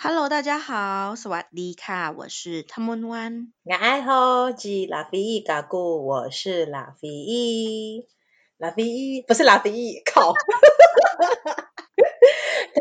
Hello，大家好，สวัสดีค่ะ，我是汤文湾。我爱好吉拉菲伊嘎古，我是拉菲伊，拉菲伊不是拉菲伊，靠！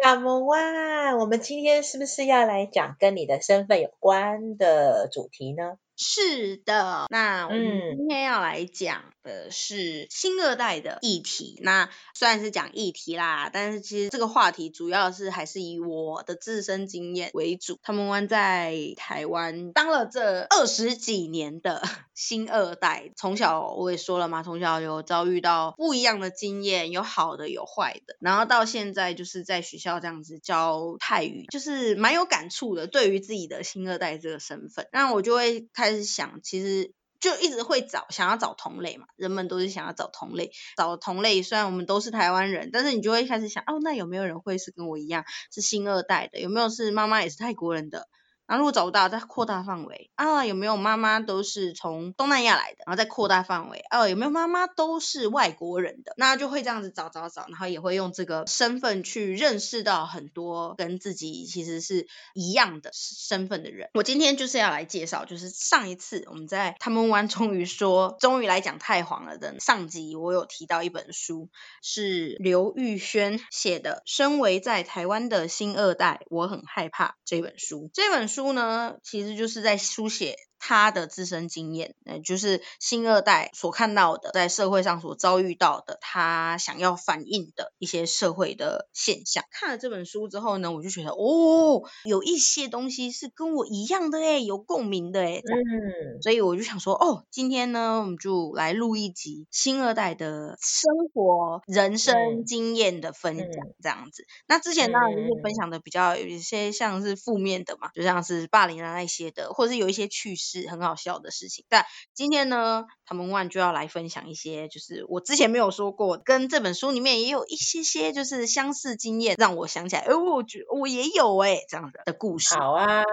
汤文湾，我们今天是不是要来讲跟你的身份有关的主题呢？是的，那我们今天要来讲 的是新二代的议题。那虽然是讲议题啦，但是其实这个话题主要是还是以我的自身经验为主。他们湾在台湾当了这二十几年的 新二代，从小我也说了嘛，从小有遭遇到不一样的经验，有好的有坏的，然后到现在就是在学校这样子教泰语，就是蛮有感触的。对于自己的新二代这个身份，那我就会。开始想，其实就一直会找，想要找同类嘛。人们都是想要找同类，找同类。虽然我们都是台湾人，但是你就会开始想，哦，那有没有人会是跟我一样是新二代的？有没有是妈妈也是泰国人的？然后如果找不到，再扩大范围啊，有没有妈妈都是从东南亚来的？然后再扩大范围，啊，有没有妈妈都是外国人的？那就会这样子找找找，然后也会用这个身份去认识到很多跟自己其实是一样的身份的人。我今天就是要来介绍，就是上一次我们在他们湾终于说，终于来讲太皇了的上集，我有提到一本书，是刘玉轩写的《身为在台湾的新二代，我很害怕》这本书。这本书。书呢，其实就是在书写。他的自身经验，呃，就是新二代所看到的，在社会上所遭遇到的，他想要反映的一些社会的现象。看了这本书之后呢，我就觉得，哦，有一些东西是跟我一样的诶，有共鸣的诶。嗯，所以我就想说，哦，今天呢，我们就来录一集新二代的生活、人生经验的分享，这样子。嗯、那之前当然就是分享的比较有一些像是负面的嘛，就像是霸凌啊那些的，或者是有一些趣事。是很好笑的事情，但今天呢，汤文万就要来分享一些，就是我之前没有说过，跟这本书里面也有一些些就是相似经验，让我想起来，哎，我觉我也有哎这样的的故事。好啊，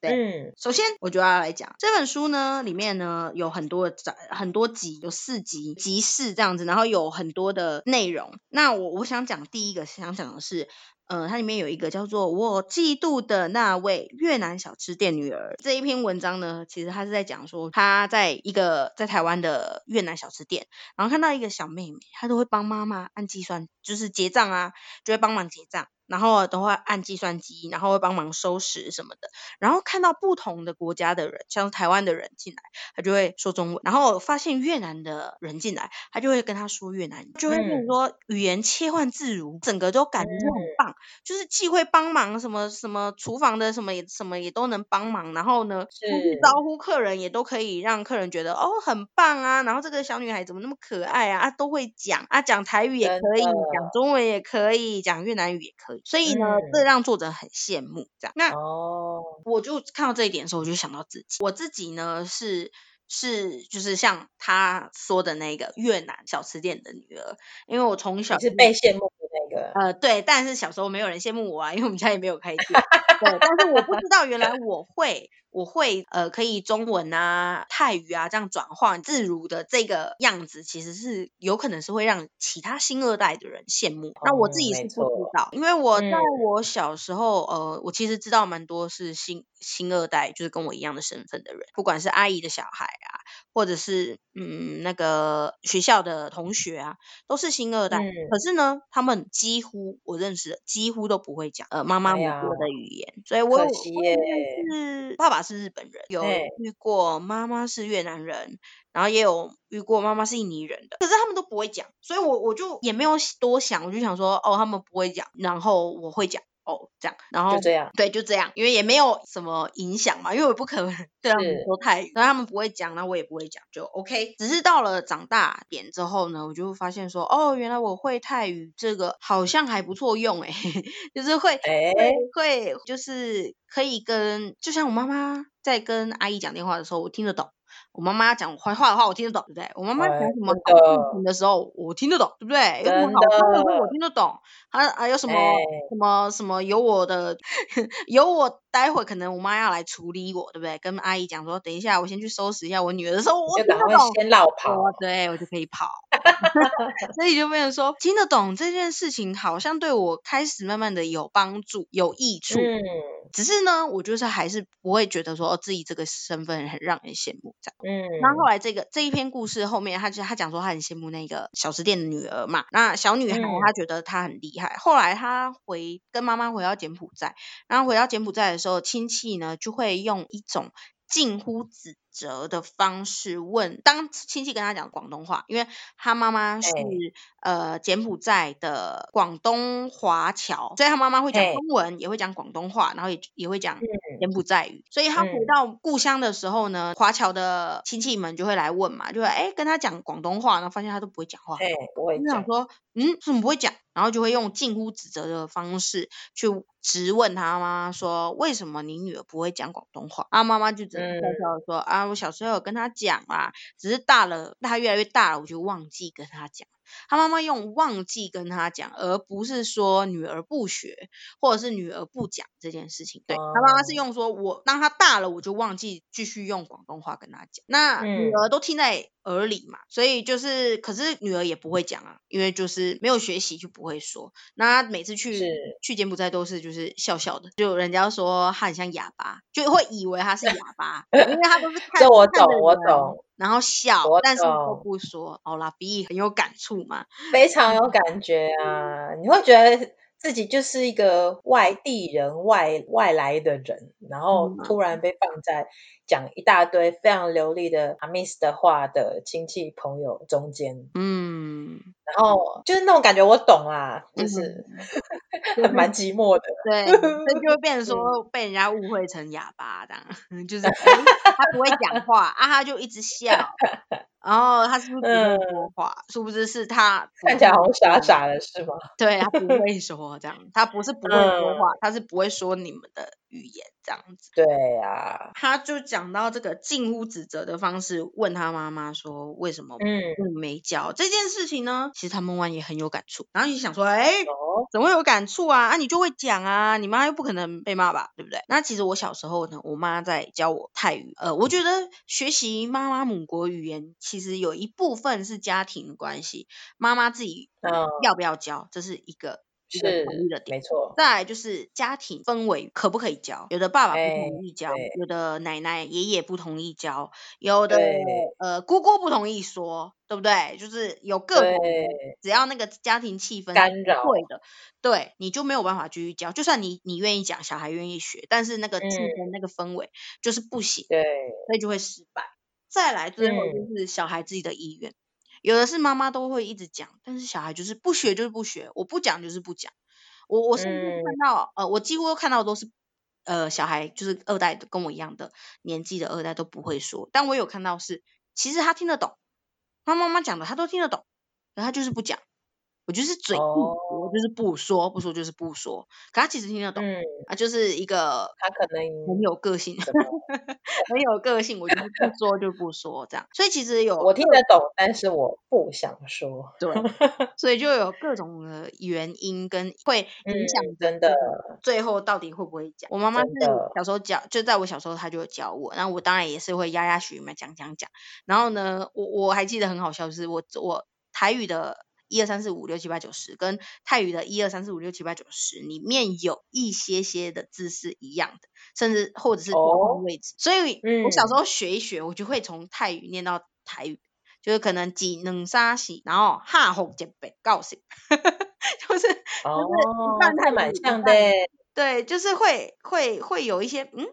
对，嗯，首先我就要来讲这本书呢，里面呢有很多很多集，有四集集市这样子，然后有很多的内容。那我我想讲第一个，想讲的是。呃，它里面有一个叫做“我嫉妒的那位越南小吃店女儿”这一篇文章呢，其实他是在讲说，他在一个在台湾的越南小吃店，然后看到一个小妹妹，她都会帮妈妈按计算，就是结账啊，就会帮忙结账。然后都会按计算机，然后会帮忙收拾什么的。然后看到不同的国家的人，像台湾的人进来，他就会说中文。然后发现越南的人进来，他就会跟他说越南语，就会跟你说语言切换自如，整个都感觉就很棒。就是既会帮忙什么什么厨房的什么也什么也都能帮忙，然后呢，出去招呼客人也都可以让客人觉得哦很棒啊。然后这个小女孩怎么那么可爱啊？啊都会讲啊，讲台语也可以，讲中文也可以，讲越南语也可以。所以呢，嗯、这让作者很羡慕，这样。那哦，我就看到这一点的时候，我就想到自己。我自己呢是是就是像他说的那个越南小吃店的女儿，因为我从小是被羡慕的那个。呃，对，但是小时候没有人羡慕我啊，因为我们家也没有开店。对，但是我不知道原来我会。我会呃可以中文啊泰语啊这样转换自如的这个样子，其实是有可能是会让其他新二代的人羡慕。那、嗯、我自己是不知道，因为我在我小时候、嗯、呃我其实知道蛮多是新新二代，就是跟我一样的身份的人，不管是阿姨的小孩啊，或者是嗯那个学校的同学啊，都是新二代。嗯、可是呢，他们几乎我认识的几乎都不会讲呃妈妈母国的语言，哎、所以我有是爸爸。是日本人，有遇过妈妈是越南人，然后也有遇过妈妈是印尼人的，可是他们都不会讲，所以我我就也没有多想，我就想说，哦，他们不会讲，然后我会讲。哦，这样，然后就这样，对，就这样，因为也没有什么影响嘛，因为我不可能对他们说泰语，那是他们不会讲，那我也不会讲，就 OK。只是到了长大点之后呢，我就发现说，哦，原来我会泰语，这个好像还不错用诶，就是会，欸、会，会，就是可以跟，就像我妈妈在跟阿姨讲电话的时候，我听得懂。我妈妈讲坏话的话，我听得懂，对不对？我妈妈讲什么好事情的时候，我听得懂，对不对？有什么好看的时候，我听得懂。还还有什么什么什么有我的 有我，待会可能我妈要来处理我，对不对？跟阿姨讲说，等一下我先去收拾一下我女儿的时候，我就赶快。先绕跑，对，我就可以跑。所以就变成说，听得懂这件事情，好像对我开始慢慢的有帮助、有益处。嗯只是呢，我就是还是不会觉得说哦，自己这个身份很让人羡慕这样。嗯。那后来这个这一篇故事后面，他就他讲说他很羡慕那个小吃店的女儿嘛。那小女孩她觉得她很厉害。后来他回跟妈妈回到柬埔寨，然后回到柬埔寨的时候，亲戚呢就会用一种近乎指责的方式问，当亲戚跟他讲广东话，因为他妈妈是、欸、呃柬埔寨的广东华侨，所以他妈妈会讲中文，欸、也会讲广东话，然后也也会讲柬埔寨语。所以他回到故乡的时候呢，华侨的亲戚们就会来问嘛，就会哎跟他讲广东话，然后发现他都不会讲话，对、欸，不会讲，就想说嗯怎么不会讲？然后就会用近乎指责的方式去质问他妈妈说，为什么你女儿不会讲广东话？啊，妈妈就只能笑笑说、嗯、啊，我小时候有跟他讲啊，只是大了，他越来越大了，我就忘记跟他讲。他妈妈用忘记跟他讲，而不是说女儿不学，或者是女儿不讲这件事情。对，他妈妈是用说，我当他大了，我就忘记继续用广东话跟他讲。那女儿都听在耳里嘛，所以就是，可是女儿也不会讲啊，因为就是没有学习就不会说。那每次去去柬埔寨都是就是笑笑的，就人家说他很像哑巴，就会以为他是哑巴，因为他都是看。这我懂，我懂。然后笑，但是都不说。哦，拉比很有感触嘛，非常有感觉啊！你会觉得自己就是一个外地人、外外来的人，然后突然被放在讲一大堆非常流利的阿 miss 的话的亲戚朋友中间。嗯，然后就是那种感觉，我懂啊，就是、嗯、蛮寂寞的。对，所以就会变成说被人家误会成哑巴这样，就是、哎、他不会讲话啊，他就一直笑。然后他是不是不会说话？嗯、是不知是他看起来好像傻傻的，是吗？对，他不会说这样，他不是不会说话，嗯、他是不会说你们的语言这样子。对呀、啊，他就讲到这个近乎指责的方式，问他妈妈说为什么嗯没教、嗯、这件事情呢？其实他们玩也很有感触，然后你想说，哎，哦、怎么会有感触啊？啊，你就会讲啊，你妈又不可能被骂吧，对不对？那其实我小时候呢，我妈在教我泰语，呃，我觉得学习妈妈母国语言，其实有一部分是家庭关系，妈妈自己要不要教，嗯、这是一个。是同意的点，没错。再来就是家庭氛围可不可以教？有的爸爸不同意教，欸、有的奶奶爷爷不同意教，有的呃姑姑不同意说，对不对？就是有各种，只要那个家庭气氛干扰对的，对你就没有办法继续教。就算你你愿意讲，小孩愿意学，但是那个气氛、嗯、那个氛围就是不行，对，所以就会失败。再来最后就是小孩自己的意愿。嗯有的是妈妈都会一直讲，但是小孩就是不学就是不学，我不讲就是不讲。我我甚至看到，嗯、呃，我几乎都看到都是，呃，小孩就是二代跟我一样的年纪的二代都不会说，但我有看到是，其实他听得懂，他妈妈讲的他都听得懂，可他就是不讲。我就是嘴硬，哦、我就是不说，不说就是不说。可他其实听得懂，嗯、啊，就是一个他可能很有个性，么 很有个性。我就是不说就不说这样。所以其实有我听得懂，但是我不想说。对，所以就有各种的原因跟会影响，真的最后到底会不会讲。我妈妈是小时候教，就在我小时候她就教我，然后我当然也是会压压许嘛，讲讲讲。然后呢，我我还记得很好笑，就是我我台语的。一二三四五六七八九十，跟泰语的一二三四五六七八九十里面有一些些的字是一样的，甚至或者是同位置。哦、所以，我小时候学一学，我就会从泰语念到台语，就是可能几能沙西，然后哈红杰北告诉，就是哦，一半泰蛮像的，对，就是会会会有一些嗯，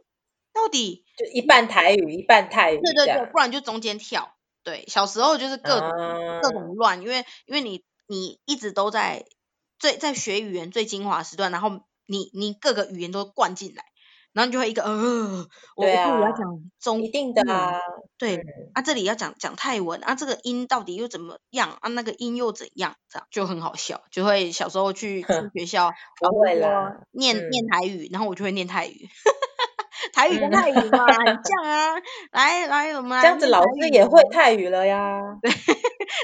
到底就一半台语一半泰语，对对对，不然就中间跳。对，小时候就是各种、uh, 各种乱，因为因为你你一直都在最在学语言最精华时段，然后你你各个语言都灌进来，然后你就会一个呃，我啊，我要讲中一定的啊，对、嗯、啊，这里要讲讲泰文啊，这个音到底又怎么样啊？那个音又怎样？这样就很好笑，就会小时候去去 学校，不会啦，念、嗯、念台语，然后我就会念泰语。台语跟泰语嘛，很像啊。来来，我们来这样子，老师也会泰语了呀。对，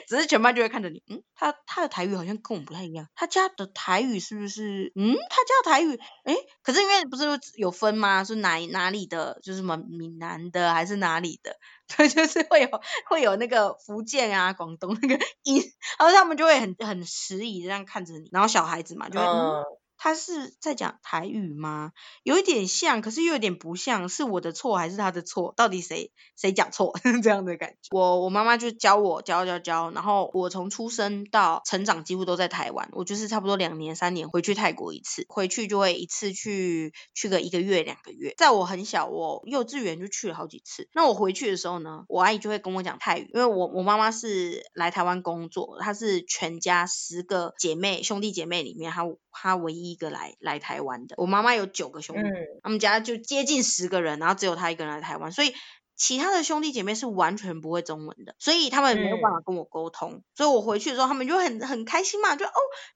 只是全班就会看着你，嗯，他他的台语好像跟我们不太一样。他家的台语是不是？嗯，他家的台语，诶，可是因为不是有分吗？是哪哪里的？就是什么闽南的还是哪里的？对，就是会有会有那个福建啊、广东那个音，然后他们就会很很迟疑这样看着你，然后小孩子嘛就会。嗯他是在讲台语吗？有一点像，可是又有点不像，是我的错还是他的错？到底谁谁讲错？这样的感觉。我我妈妈就教我教教教，然后我从出生到成长几乎都在台湾，我就是差不多两年三年回去泰国一次，回去就会一次去去个一个月两个月。在我很小，我幼稚园就去了好几次。那我回去的时候呢，我阿姨就会跟我讲泰语，因为我我妈妈是来台湾工作，她是全家十个姐妹兄弟姐妹里面，她她唯一一个来来台湾的。我妈妈有九个兄弟，他们家就接近十个人，然后只有他一个人来台湾，所以。其他的兄弟姐妹是完全不会中文的，所以他们没有办法跟我沟通。嗯、所以我回去的时候，他们就很很开心嘛，就哦，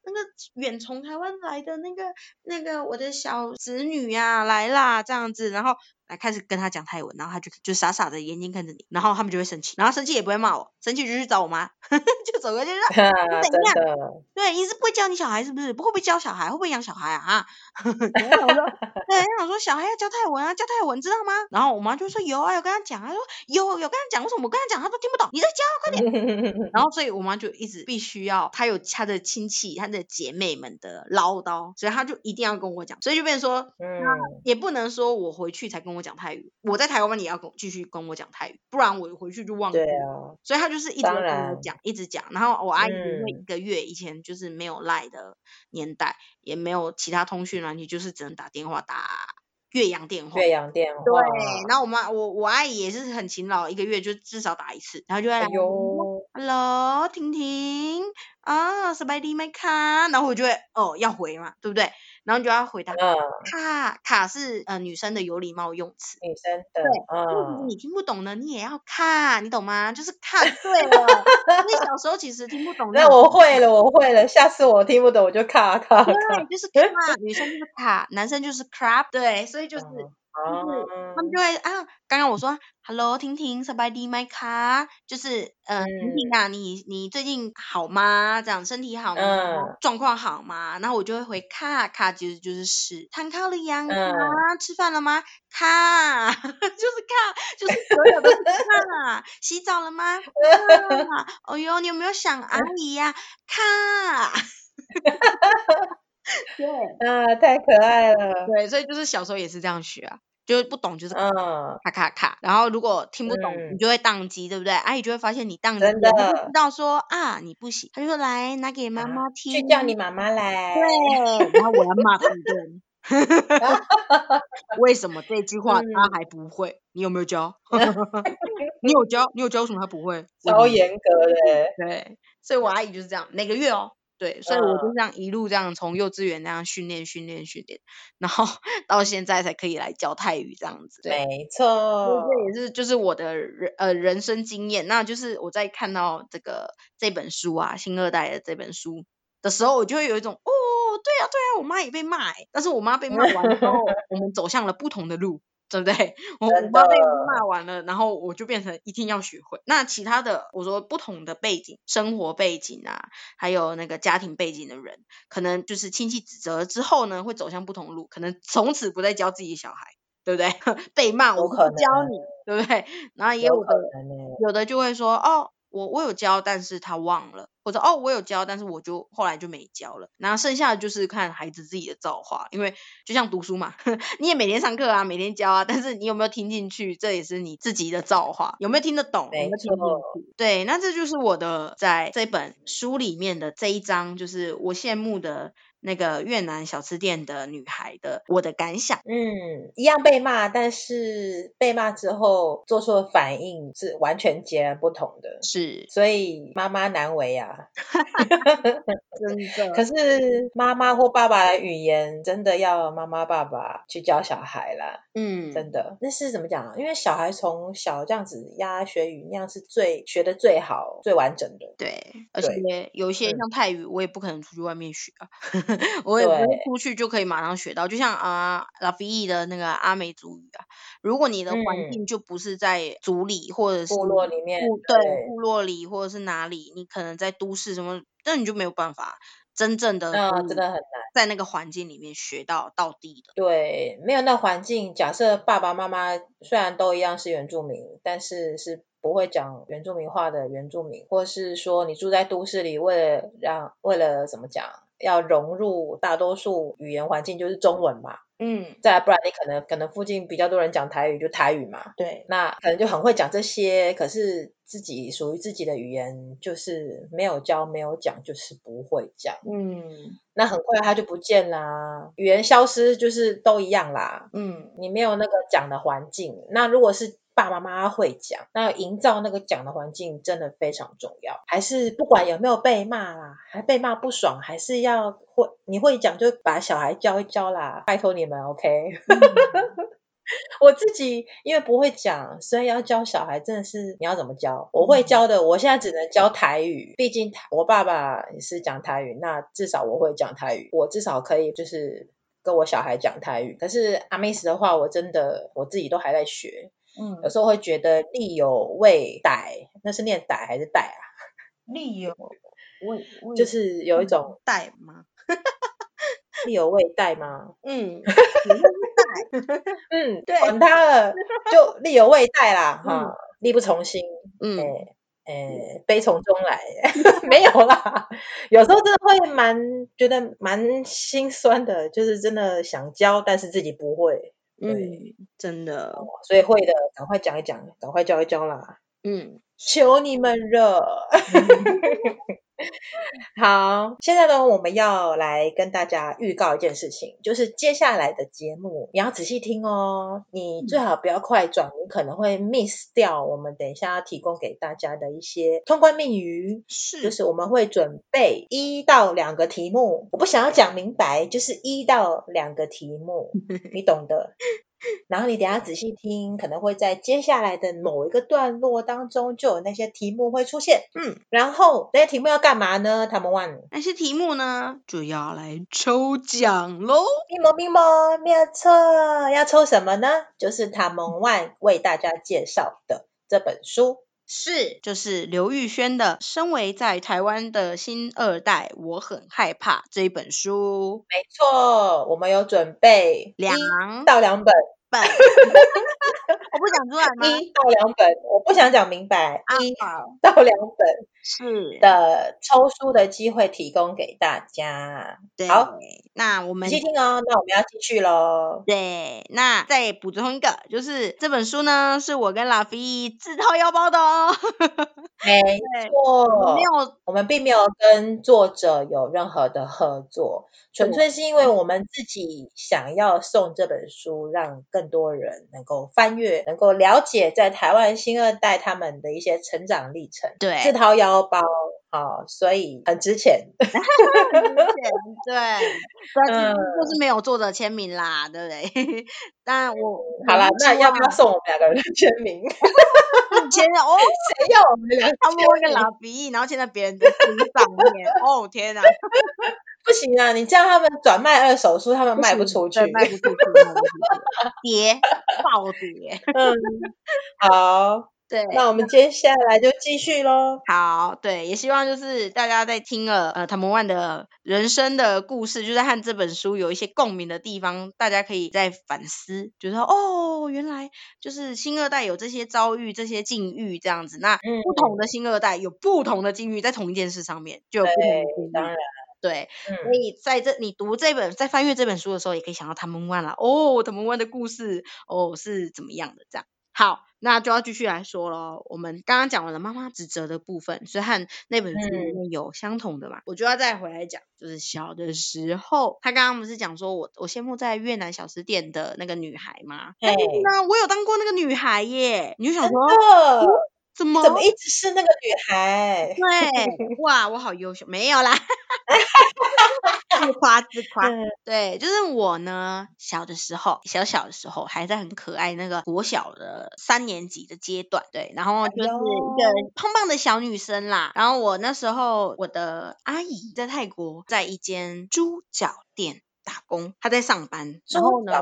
那个远从台湾来的那个那个我的小侄女呀、啊、来啦，这样子，然后。来开始跟他讲泰文，然后他就就傻傻的眼睛看着你，然后他们就会生气，然后生气也不会骂我，生气就去找我妈，就走过去说你等一下？对，你是不会教你小孩是不是？不会不会教小孩？会不会养小孩啊？哈，我说，对，然后我说小孩要教泰文啊，教泰文知道吗？然后我妈就说有啊，有跟他讲，他说有有跟他讲，为什么我跟他讲他都听不懂？你在教，快点。然后所以我妈就一直必须要，她有她的亲戚、她的姐妹们的唠叨，所以她就一定要跟我讲，所以就变成说，嗯，也不能说我回去才跟我。讲泰语，我在台湾你也要跟继续跟我讲泰语，不然我回去就忘了。对啊，所以他就是一直跟我讲，一直讲。然后我阿姨因为一个月以前就是没有赖的年代，嗯、也没有其他通讯软体，就是只能打电话打越洋电话。越洋电话。对，然后我妈我我阿姨也是很勤劳，一个月就至少打一次，然后就会来。哎呦，Hello，婷婷啊，สบายดีไหมคะ？然后我就会哦要回嘛，对不对？ 然后你就要回答，嗯、卡卡是呃女生的有礼貌用词，女生的，对，嗯，你听不懂呢，你也要卡，你懂吗？就是卡对了，你小时候其实听不懂。那我会了，我会了，下次我听不懂我就卡卡。对，就是卡，女生就是卡，男生就是 crap，对，所以就是。他们就会啊，刚刚我说 Hello，婷婷，Somebody my car，就是呃，婷婷啊，你你最近好吗？这样身体好吗？状况好吗？然后我就会回卡卡，其实就是是，谈靠了呀，吃饭了吗？卡，就是卡，就是所有的卡，洗澡了吗？哦哟，你有没有想阿姨呀？卡。对啊，太可爱了。对，所以就是小时候也是这样学啊，就是不懂就是嗯，卡卡卡，然后如果听不懂，你就会宕机，对不对？阿姨就会发现你宕机，真的知道说啊你不行，他就说来拿给妈妈听，去叫你妈妈来。对，然后我要骂他一顿。为什么这句话他还不会？你有没有教？你有教？你有教？为什么他不会？超严格的。对，所以我阿姨就是这样，每个月哦。对，所以我就这样一路这样从幼稚园那样训练训练训练，然后 到现在才可以来教泰语这样子。没错，这也是就是我的人呃人生经验。那就是我在看到这个这本书啊，新二代的这本书的时候，我就会有一种哦，对啊对啊，我妈也被骂，但是我妈被骂完之后，我们走向了不同的路。对不对？我我妈被骂完了，然后我就变成一定要学会。那其他的，我说不同的背景、生活背景啊，还有那个家庭背景的人，可能就是亲戚指责之后呢，会走向不同路，可能从此不再教自己小孩，对不对？被骂我不教你，对不对？然后也有的有的就会说哦。我我有教，但是他忘了，或者哦，我有教，但是我就后来就没教了。然后剩下的就是看孩子自己的造化，因为就像读书嘛，呵 你也每天上课啊，每天教啊，但是你有没有听进去，这也是你自己的造化，有没有听得懂？没错。对，那这就是我的在这本书里面的这一章，就是我羡慕的。那个越南小吃店的女孩的我的感想，嗯，一样被骂，但是被骂之后做出的反应是完全截然不同的，是，所以妈妈难为啊，真的。可是妈妈或爸爸的语言真的要妈妈爸爸去教小孩啦，嗯，真的，那是怎么讲啊？因为小孩从小这样子压学语那样是最学的最好、最完整的，对，而且有一些像泰语，我也不可能出去外面学啊。我也不会出去就可以马上学到，就像啊拉菲伊的那个阿美族语啊，如果你的环境就不是在族里或者是部落里面，对，部落里或者是哪里，你可能在都市什么，那你就没有办法真正的，嗯，真的很难在那个环境里面学到到地的。对，没有那环境，假设爸爸妈妈虽然都一样是原住民，但是是不会讲原住民话的原住民，或是说你住在都市里，为了让为了怎么讲？要融入大多数语言环境，就是中文嘛。嗯，再不然你可能可能附近比较多人讲台语，就台语嘛。对，那可能就很会讲这些，可是自己属于自己的语言就是没有教没有讲，就是不会讲。嗯，那很快它就不见啦，语言消失就是都一样啦。嗯，你没有那个讲的环境，那如果是。爸爸妈妈会讲，那营造那个讲的环境真的非常重要。还是不管有没有被骂啦，还被骂不爽，还是要会你会讲就把小孩教一教啦，拜托你们，OK？嗯、我自己因为不会讲，所以要教小孩真的是你要怎么教？我会教的，我现在只能教台语，毕竟我爸爸也是讲台语，那至少我会讲台语，我至少可以就是跟我小孩讲台语。可是阿 miss 的话，我真的我自己都还在学。嗯，有时候会觉得力有未逮，那是念逮还是带啊？力有未，就是有一种逮吗？力有未逮吗？嗯，带，嗯，对，管他了，就力有未逮啦，哈、嗯，力不从心，嗯，哎、欸，悲从中来，没有啦，有时候真的会蛮觉得蛮心酸的，就是真的想教，但是自己不会。嗯，真的，所以会的，赶快讲一讲，赶快教一教啦。嗯，求你们了。好，现在呢，我们要来跟大家预告一件事情，就是接下来的节目你要仔细听哦，你最好不要快转，你可能会 miss 掉我们等一下要提供给大家的一些通关密语。是，就是我们会准备一到两个题目，我不想要讲明白，就是一到两个题目，你懂的。然后你等下仔细听，可能会在接下来的某一个段落当中，就有那些题目会出现。嗯，然后那些题目要干嘛呢？他们问那些题目呢，就要来抽奖喽。咪蒙咪蒙，没有错。要抽什么呢？就是他们万为大家介绍的这本书，是就是刘玉轩的《身为在台湾的新二代，我很害怕》这一本书。没错，我们有准备两到两本。本 我不讲出来吗？一到两本，我不想讲明白。啊、一 到两本是的抽书的机会提供给大家。对，好，那我们继续听哦。那我们要继续喽。对，那再补充一个，就是这本书呢，是我跟拉菲自掏腰包的哦。没 错，没有，我们并没有跟作者有任何的合作，纯粹是因为我们自己想要送这本书，让更多人能够翻阅，能够了解在台湾新二代他们的一些成长历程。对，自掏腰包，好，所以很值钱。很值钱，对，嗯，就是没有作者签名啦，对不对？但我好啦，那要不要送我们两个人的签名？签 哦，谁要我们两个？他们一个老鼻翼，然后签在别人的身上面。哦天哪，不行啊！你这样他们转卖二手书，他们卖不出去，卖不出去，跌暴跌。嗯，好。对，那我们接下来就继续喽。好，对，也希望就是大家在听了呃唐蒙万的人生的故事，就是和这本书有一些共鸣的地方，大家可以再反思，觉得哦，原来就是新二代有这些遭遇、这些境遇这样子。那不同的新二代有不同的境遇，在同一件事上面就有不同的境遇。当然，对，嗯、所以在这你读这本在翻阅这本书的时候，也可以想到唐蒙万了。哦，唐蒙万的故事哦是怎么样的这样。好，那就要继续来说喽。我们刚刚讲完了妈妈指责的部分，所以和那本书里面有相同的嘛，嗯、我就要再回来讲，就是小的时候，他刚刚不是讲说我我羡慕在越南小吃店的那个女孩吗？但是呢，我有当过那个女孩耶。你就想说，嗯、怎么怎么一直是那个女孩？对，哇，我好优秀，没有啦。自夸自夸，对，就是我呢，小的时候，小小的时候，还在很可爱那个国小的三年级的阶段，对，然后就是一个胖胖的小女生啦。然后我那时候，我的阿姨在泰国，在一间猪脚店打工，他在上班。然后呢，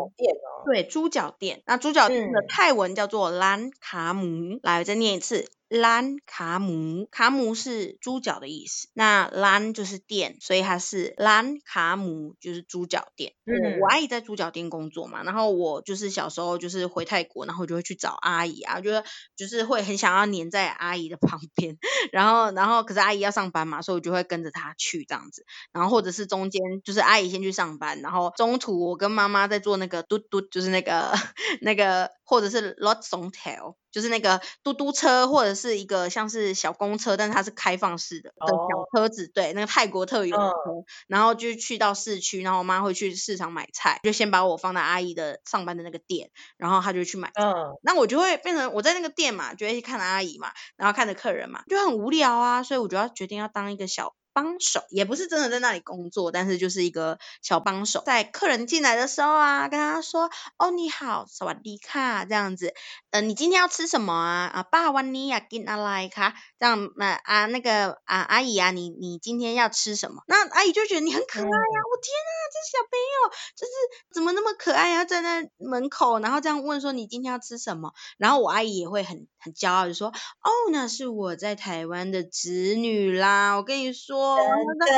对，猪脚店。那猪脚店的泰文叫做兰卡姆，来，我再念一次。兰卡姆，卡姆是猪脚的意思，那兰就是店，所以它是兰卡姆，就是猪脚店。嗯，我阿姨在猪脚店工作嘛，然后我就是小时候就是回泰国，然后就会去找阿姨啊，觉得就是会很想要黏在阿姨的旁边，然后然后可是阿姨要上班嘛，所以我就会跟着她去这样子，然后或者是中间就是阿姨先去上班，然后中途我跟妈妈在做那个嘟嘟，就是那个 那个或者是 lot songtail。就是那个嘟嘟车，或者是一个像是小公车，但是它是开放式的的小车子，哦、对，那个泰国特有的车，嗯、然后就去到市区，然后我妈会去市场买菜，就先把我放在阿姨的上班的那个店，然后她就去买菜，嗯，那我就会变成我在那个店嘛，就会去看阿姨嘛，然后看着客人嘛，就很无聊啊，所以我就要决定要当一个小。帮手也不是真的在那里工作，但是就是一个小帮手，在客人进来的时候啊，跟他说：“哦，你好，萨瓦迪卡，这样子，呃，你今天要吃什么啊？啊，巴瓦尼亚，给阿拉卡，这样，那啊那个啊阿姨啊，你你今天要吃什么？那阿姨就觉得你很可爱呀、啊，我、嗯、天啊，这小朋友就是怎么那么可爱呀、啊，在那门口，然后这样问说你今天要吃什么？然后我阿姨也会很很骄傲就说：哦，那是我在台湾的侄女啦，我跟你说。”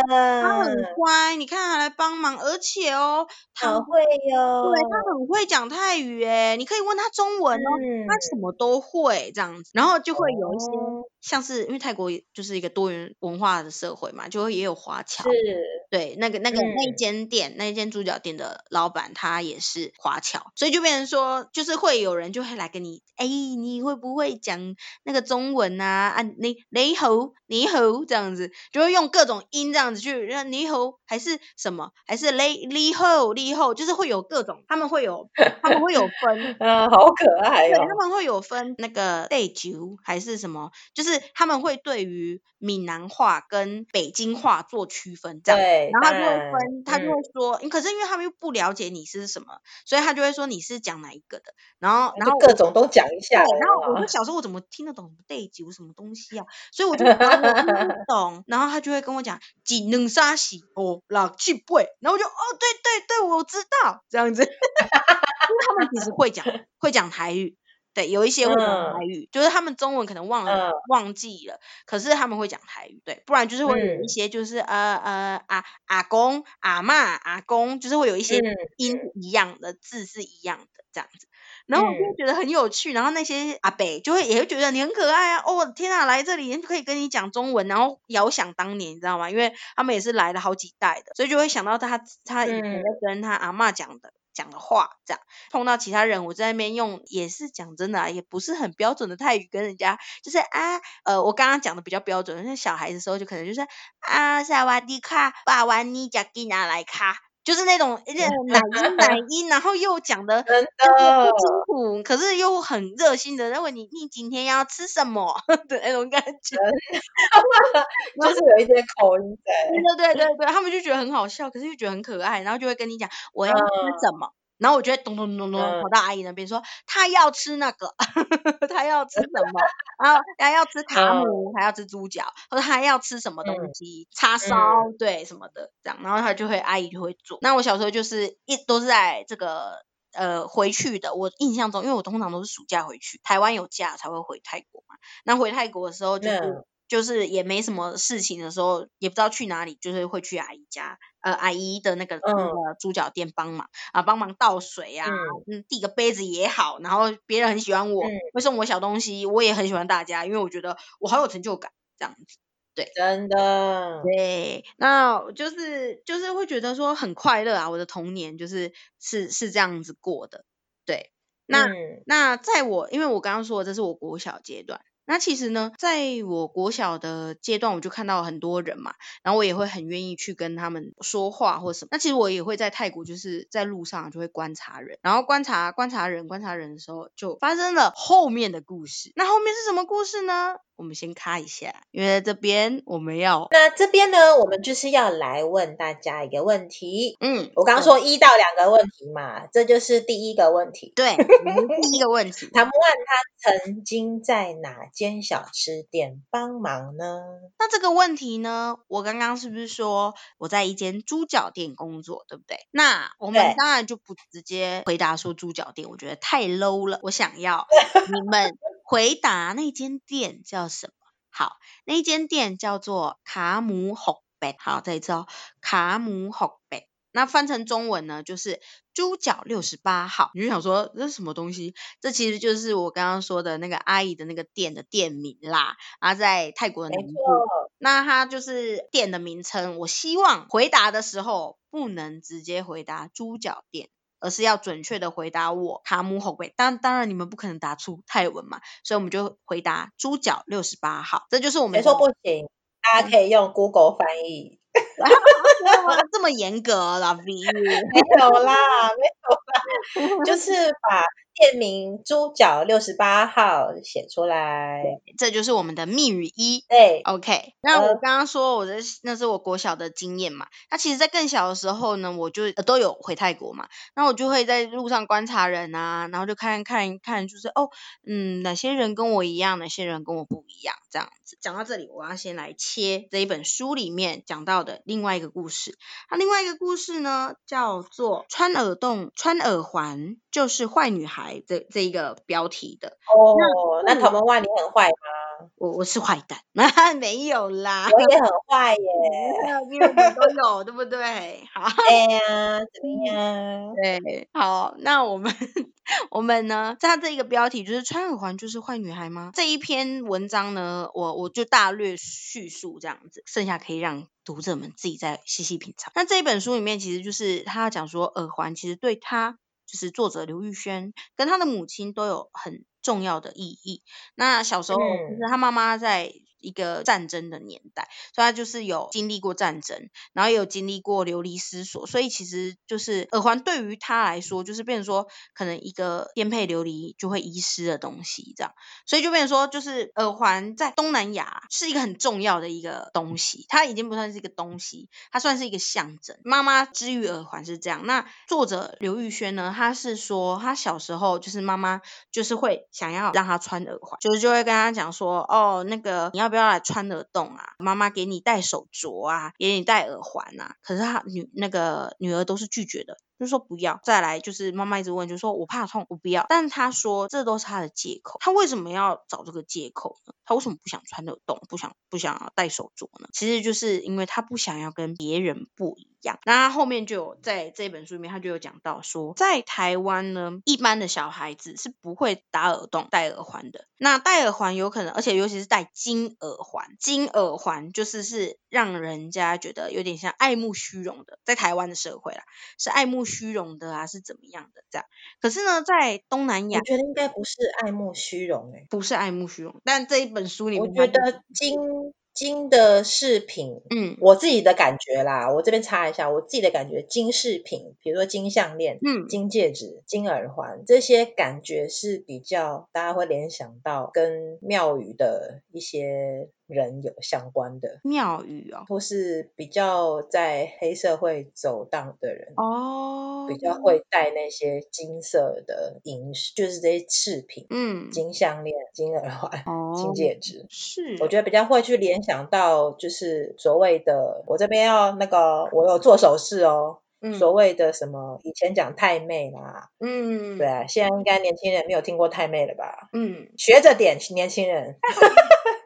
他很乖，你看他来帮忙，而且哦，他好会哟、哦，对，他很会讲泰语诶，你可以问他中文哦，嗯、他什么都会这样子，然后就会有一些。哦像是因为泰国就是一个多元文化的社会嘛，就会也有华侨。是。对，那个那个、嗯、那间店，那间猪脚店的老板他也是华侨，所以就变成说，就是会有人就会来跟你，哎，你会不会讲那个中文啊？啊，你你好，你好这样子，就会用各种音这样子去，让你好还是什么，还是你你好你好，就是会有各种，他们会有他们会有分，啊，好可爱哦。对，他们会有分 那个带球还是什么，就是。他们会对于闽南话跟北京话做区分，这样，对然后他就会分，他就会说，嗯、可是因为他们又不了解你是什么，所以他就会说你是讲哪一个的，然后然后各种都讲一下。对，然后我就小时候我怎么听得懂带酒什么东西啊？所以我就我听不懂，然后他就会跟我讲几能沙喜哦，老去背，然后我就哦对对对，我知道这样子，因为他们其实会讲会讲台语。对，有一些会讲台语，嗯、就是他们中文可能忘了、嗯、忘记了，可是他们会讲台语，对，不然就是会有一些就是、嗯、呃呃阿阿公阿嬷阿公，就是会有一些音一样的、嗯、字是一样的这样子，然后我就会觉得很有趣，然后那些阿伯就会也会觉得你很可爱啊，哦天啊，来这里人就可以跟你讲中文，然后遥想当年，你知道吗？因为他们也是来了好几代的，所以就会想到他他以前在跟他阿嬷讲的。讲的话这样，碰到其他人，我在那边用也是讲真的啊，也不是很标准的泰语跟人家，就是啊，呃，我刚刚讲的比较标准，像小孩子的时候就可能就是啊，萨瓦迪卡，巴瓦尼加吉拿来卡，就是那种有点奶音奶 音，然后又讲的真的不清楚，可是又很热心的，问你你今天要吃什么？的那种感觉，就是有一些口音在，对对对对，他们就觉得很好笑，可是又觉得很可爱，然后就会跟你讲我要吃什么。嗯然后我就会咚咚咚咚跑到阿姨那边说，她要吃那个，她要吃什么？然后她要吃 卡姆，还要吃猪脚，或者他要吃什么东西？叉烧，对什么的这样。然后她就会阿姨就会做。那我小时候就是一都是在这个呃回去的。我印象中，因为我通常都是暑假回去，台湾有假才会回泰国嘛。那回泰国的时候就是。就是也没什么事情的时候，也不知道去哪里，就是会去阿姨家，呃，阿姨的那个、嗯、那个猪脚店帮忙啊，帮忙倒水啊，嗯，递个杯子也好，然后别人很喜欢我，嗯、会送我小东西，我也很喜欢大家，因为我觉得我好有成就感，这样子，对，真的，对，那就是就是会觉得说很快乐啊，我的童年就是是是这样子过的，对，那、嗯、那在我因为我刚刚说的这是我国小阶段。那其实呢，在我国小的阶段，我就看到很多人嘛，然后我也会很愿意去跟他们说话或什么。那其实我也会在泰国，就是在路上就会观察人，然后观察观察人观察人的时候，就发生了后面的故事。那后面是什么故事呢？我们先看一下，因为这边我们要，那这边呢，我们就是要来问大家一个问题。嗯，我刚刚说一到两个问题嘛，这就是第一个问题。对，第一个问题，他们问他曾经在哪间小吃店帮忙呢？那这个问题呢，我刚刚是不是说我在一间猪脚店工作，对不对？那我们当然就不直接回答说猪脚店，我觉得太 low 了。我想要 你们。回答那间店叫什么？好，那间店叫做卡姆吼贝。好，再一次哦，卡姆吼贝。那翻成中文呢，就是猪脚六十八号。你就想说这是什么东西？这其实就是我刚刚说的那个阿姨的那个店的店名啦。啊，在泰国的南部。那它就是店的名称。我希望回答的时候不能直接回答猪脚店，而是要准确的回答我卡姆后贵。当当然你们不可能答出泰文嘛，所以我们就回答猪脚六十八号。这就是我们。没错，不行，大家可以用 Google 翻译。这么严格老，V 没有啦，没有啦，就是把店名猪脚六十八号写出来，这就是我们的密语一。对，OK。那我刚刚说我的那是我国小的经验嘛，那其实在更小的时候呢，我就都有回泰国嘛，那我就会在路上观察人啊，然后就看看一看，就是哦，嗯，哪些人跟我一样，哪些人跟我不一样，这样子。讲到这里，我要先来切这一本书里面讲到的另外一个故事。那另外一个故事呢，叫做穿耳洞、穿耳环就是坏女孩这这一个标题的。哦，那唐门万你很坏吗？我我是坏蛋，那 没有啦。我也很坏耶，因为我们都有，对不对？好。哎呀，怎么样？对，好，那我们。我们呢，在它这一个标题就是穿耳环就是坏女孩吗？这一篇文章呢，我我就大略叙述这样子，剩下可以让读者们自己再细细品尝。那这一本书里面其实就是他讲说耳环其实对他就是作者刘玉轩跟他的母亲都有很重要的意义。那小时候就是他妈妈在。一个战争的年代，所以他就是有经历过战争，然后也有经历过流离失所，所以其实就是耳环对于他来说，就是变成说可能一个颠沛流离就会遗失的东西，这样，所以就变成说，就是耳环在东南亚是一个很重要的一个东西，它已经不算是一个东西，它算是一个象征。妈妈之于耳环是这样，那作者刘玉轩呢，他是说他小时候就是妈妈就是会想要让他穿耳环，就是就会跟他讲说，哦，那个你要。不要来穿耳洞啊！妈妈给你戴手镯啊，给你戴耳环啊。可是她女那个女儿都是拒绝的。就说不要，再来就是妈妈一直问，就说我怕痛，我不要。但是他说这都是他的借口，他为什么要找这个借口呢？他为什么不想穿耳洞，不想不想要戴手镯呢？其实就是因为他不想要跟别人不一样。那他后面就有在这本书里面，他就有讲到说，在台湾呢，一般的小孩子是不会打耳洞、戴耳环的。那戴耳环有可能，而且尤其是戴金耳环，金耳环就是是让人家觉得有点像爱慕虚荣的，在台湾的社会啦，是爱慕。虚荣的啊，是怎么样的这样？可是呢，在东南亚，我觉得应该不是爱慕虚荣诶，不是爱慕虚荣。但这一本书里面，我觉得金金的饰品，嗯，我自己的感觉啦，我这边查一下，我自己的感觉，金饰品，比如说金项链、嗯，金戒指、金耳环，这些感觉是比较大家会联想到跟庙宇的一些。人有相关的庙宇哦，或是比较在黑社会走荡的人哦，比较会戴那些金色的银饰，就是这些饰品，嗯，金项链、金耳环、哦、金戒指，是，我觉得比较会去联想到，就是所谓的，我这边要那个，我有做手势哦，嗯、所谓的什么，以前讲太妹啦，嗯，对啊，现在应该年轻人没有听过太妹了吧？嗯，学着点，年轻人。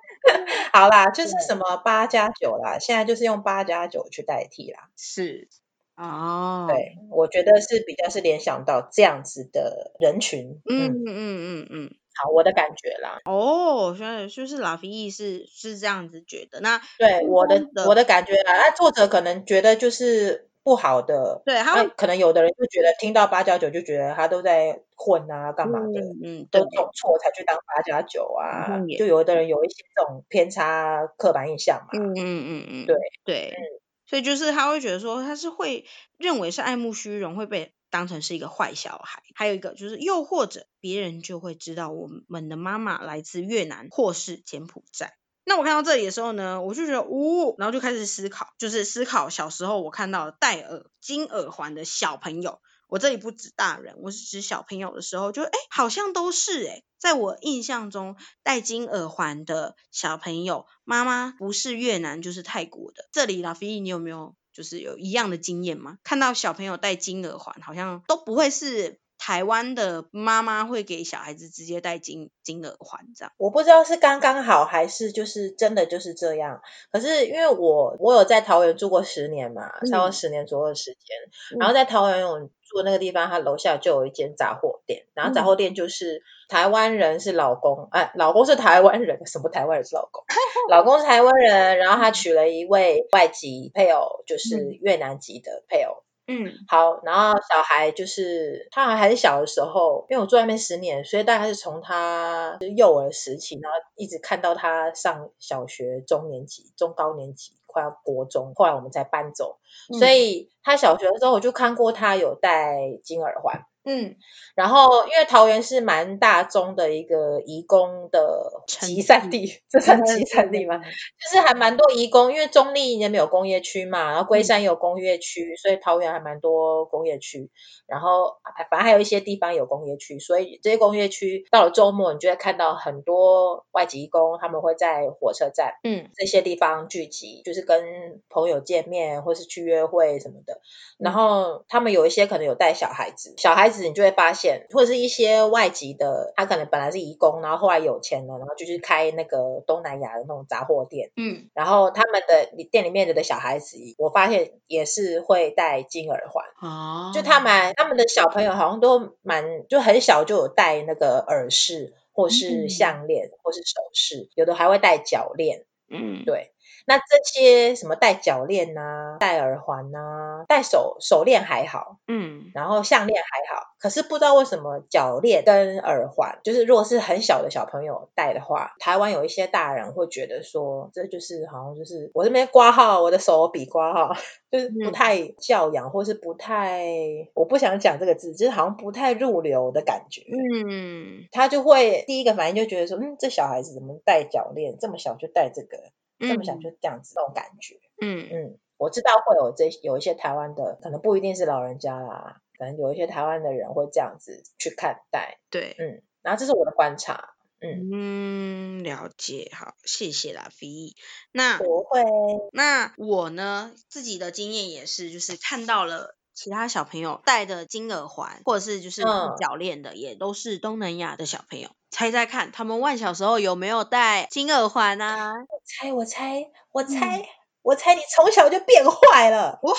好啦，就是什么八加九啦，现在就是用八加九去代替啦。是，哦，对，我觉得是比较是联想到这样子的人群。嗯嗯嗯嗯嗯，好，我的感觉啦。哦，所以就是拉菲义是是这样子觉得。那对我的我的感觉啦，那作者可能觉得就是。不好的，对，他可能有的人就觉得听到八加九就觉得他都在混啊，干嘛的，嗯，都做错才去当八加九啊，嗯，就有的人有一些这种偏差刻板印象嘛，嗯嗯嗯嗯，对对，嗯，所以就是他会觉得说他是会认为是爱慕虚荣，会被当成是一个坏小孩，还有一个就是又或者别人就会知道我们的妈妈来自越南或是柬埔寨。那我看到这里的时候呢，我就觉得，呜、哦，然后就开始思考，就是思考小时候我看到戴耳金耳环的小朋友，我这里不指大人，我是指小朋友的时候，就哎，好像都是哎，在我印象中戴金耳环的小朋友，妈妈不是越南就是泰国的。这里老飞，你有没有就是有一样的经验吗？看到小朋友戴金耳环，好像都不会是。台湾的妈妈会给小孩子直接戴金金耳环这样。我不知道是刚刚好还是就是真的就是这样。可是因为我我有在桃园住过十年嘛，差不多十年左右的时间，嗯、然后在桃园有住的那个地方，他楼下就有一间杂货店，然后杂货店就是台湾人是老公，哎，老公是台湾人，什么台湾人是老公？老公是台湾人，然后他娶了一位外籍配偶，就是越南籍的配偶。嗯，好，然后小孩就是他还还是小的时候，因为我住外面十年，所以大概是从他幼儿时期，然后一直看到他上小学中年级、中高年级，快要国中，后来我们才搬走，嗯、所以他小学的时候我就看过他有戴金耳环。嗯，然后因为桃园是蛮大宗的一个移工的集散地，这算 集散地吗？就是还蛮多移工，因为中坜那边有工业区嘛，然后龟山有工业区，嗯、所以桃园还蛮多工业区。然后反正还有一些地方有工业区，所以这些工业区到了周末，你就会看到很多外籍移工，他们会在火车站，嗯，这些地方聚集，就是跟朋友见面或是去约会什么的。然后他们有一些可能有带小孩子，小孩子。你就会发现，或者是一些外籍的，他可能本来是移工，然后后来有钱了，然后就去开那个东南亚的那种杂货店。嗯，然后他们的店里面的的小孩子，我发现也是会戴金耳环。哦，就他们他们的小朋友好像都蛮就很小就有戴那个耳饰，或是项链，或是首饰，有的还会戴脚链。嗯，对。那这些什么戴脚链呐、啊、戴耳环呐、啊、戴手手链还好，嗯，然后项链还好，可是不知道为什么脚链跟耳环，就是如果是很小的小朋友戴的话，台湾有一些大人会觉得说，这就是好像就是我这边挂号，我的手比挂号，就是不太教养，嗯、或是不太，我不想讲这个字，就是好像不太入流的感觉，嗯，他就会第一个反应就觉得说，嗯，这小孩子怎么戴脚链，这么小就戴这个。这么想就这样子那种感觉，嗯。嗯，我知道会有这有一些台湾的，可能不一定是老人家啦，可能有一些台湾的人会这样子去看待，对，嗯，然后这是我的观察，嗯。嗯，了解，好，谢谢啦，V。那不会，那我呢自己的经验也是，就是看到了其他小朋友戴的金耳环，或者是就是脚链的，嗯、也都是东南亚的小朋友。猜猜看，他们万小时候有没有戴金耳环啊？我猜，我猜，我猜，嗯、我猜你从小就变坏了。哦，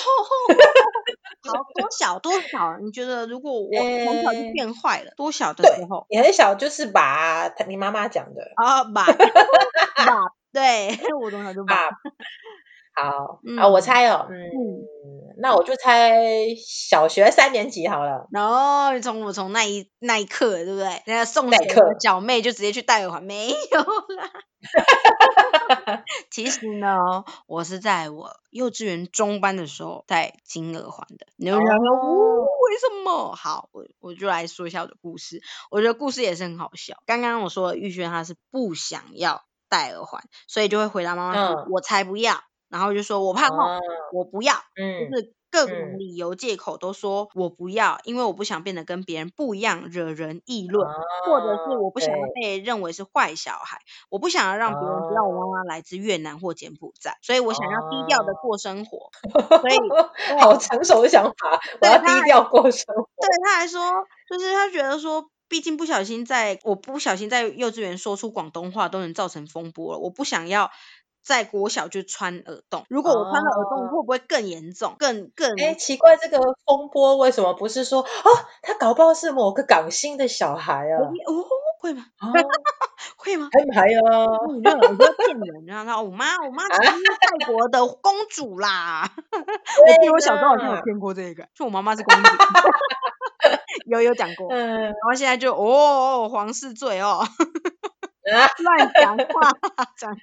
好，多小多小？你觉得如果我从小就变坏了，欸、多小的时候？你很小就是把你妈妈讲的啊，把 把，对，我从小就把。好，嗯、啊，我猜哦，嗯。嗯那我就猜小学三年级好了。然后从我从那一那一刻，对不对？人家送钱的小妹就直接去戴耳环，没有啦。其实呢，我是在我幼稚园中班的时候戴金耳环的。你有人说，哦，为什么？好，我我就来说一下我的故事。我觉得故事也是很好笑。刚刚我说玉轩他是不想要戴耳环，所以就会回答妈妈说：“嗯、我才不要。”然后就说我怕痛，哦、我不要，嗯，就是各种理由借口都说我不要，嗯、因为我不想变得跟别人不一样，惹人议论，哦、或者是我不想要被认为是坏小孩，我不想要让别人知道我妈妈来自越南或柬埔寨，所以我想要低调的过生活，哦、所以好成熟的想法，我要低调过生活。对，他还说，就是他觉得说，毕竟不小心在我不小心在幼稚园说出广东话都能造成风波了，我不想要。在国小就穿耳洞，如果我穿了耳洞，会不会更严重？更更？哎，奇怪，这个风波为什么不是说哦，他搞不好是某个港星的小孩啊？哦，会吗？会吗？还还有，你这我说骗人，然后我妈，我妈是泰国的公主啦。我记得我小时候好像有见过这个，说我妈妈是公主，有有讲过。嗯，然后现在就哦，皇室罪哦。乱讲话，讲，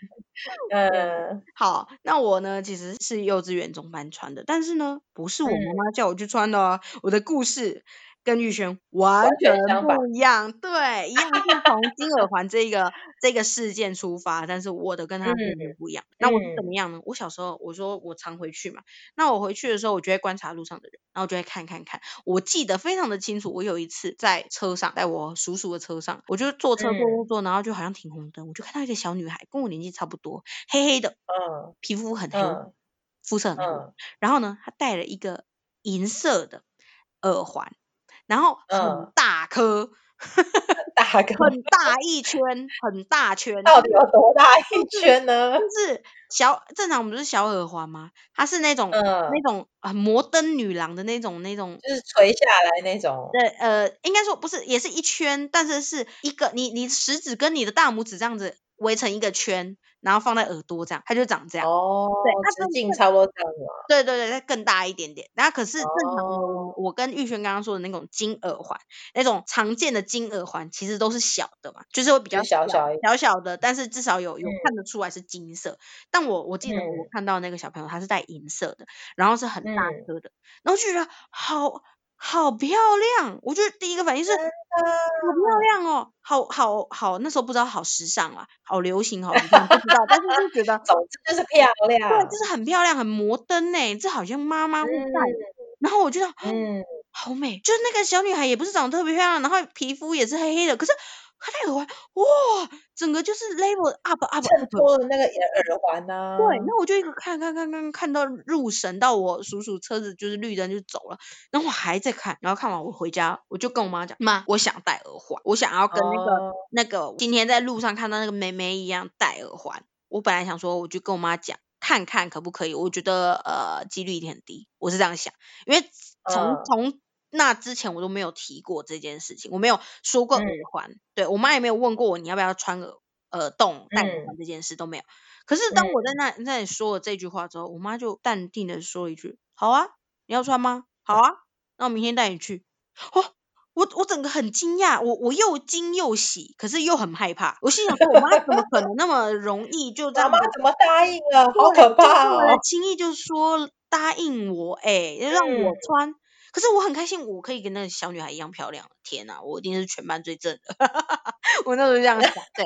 呃，好，那我呢，其实是幼稚园中班穿的，但是呢，不是我妈妈叫我去穿的哦，我的故事。跟玉轩完全不一样，对，一样是从金耳环这个这个事件出发，但是我的跟他完全不一样。嗯、那我是怎么样呢？我小时候我说我常回去嘛，那我回去的时候，我就会观察路上的人，然后就会看看看。我记得非常的清楚，我有一次在车上，在我叔叔的车上，我就坐车坐坐坐，然后就好像停红灯，我就看到一个小女孩，跟我年纪差不多，黑黑的，嗯，皮肤很黑，嗯、肤色很黑，嗯、然后呢，她戴了一个银色的耳环。然后很大颗。大颗很大一圈，很大圈，到底有多大一圈呢？就是小正常，我们不是小耳环吗？它是那种、嗯、那种啊摩登女郎的那种那种，就是垂下来那种。对，呃，应该说不是，也是一圈，但是是一个你你食指跟你的大拇指这样子围成一个圈。然后放在耳朵这样，它就长这样。哦，对，它直径差不多这样嘛。对对对，它更大一点点。然后可是正常，哦、我跟玉轩刚刚说的那种金耳环，那种常见的金耳环其实都是小的嘛，就是会比较小小小，小小的，但是至少有有看得出来是金色。嗯、但我我记得我看到那个小朋友他是戴银色的，然后是很大颗的，嗯、然后就觉得好。好漂亮！我觉得第一个反应是，好漂亮哦，好好好，那时候不知道好时尚啊，好流行，好时尚不知道，但是就觉得 总之就是漂亮，对，就是很漂亮，很摩登呢，这好像妈妈会戴的。然后我觉得，嗯，好美，就是那个小女孩也不是长得特别漂亮，然后皮肤也是黑黑的，可是。他戴耳环，哇，整个就是 level up up，衬托的那个耳环啊。对，那我就一个看看看看看到入神，到我叔叔车子就是绿灯就走了，然后我还在看，然后看完我回家，我就跟我妈讲，妈，我想戴耳环，我想要跟那个、哦、那个今天在路上看到那个妹妹一样戴耳环。我本来想说，我就跟我妈讲，看看可不可以，我觉得呃几率一定很低，我是这样想，因为从从。嗯那之前我都没有提过这件事情，我没有说过耳环，嗯、对我妈也没有问过我你要不要穿耳耳洞戴耳环这件事都没有。可是当我在那那里说了这句话之后，我妈就淡定的说一句：“好啊，你要穿吗？好啊，那我明天带你去。”哦，我我整个很惊讶，我我又惊又喜，可是又很害怕。我心想说，我妈怎么可能那么容易就这样？妈妈怎么答应啊？好可怕哦！轻易就说答应我，哎，让我穿。嗯可是我很开心，我可以跟那个小女孩一样漂亮。天哪，我一定是全班最正的。我那时候就这样想。对，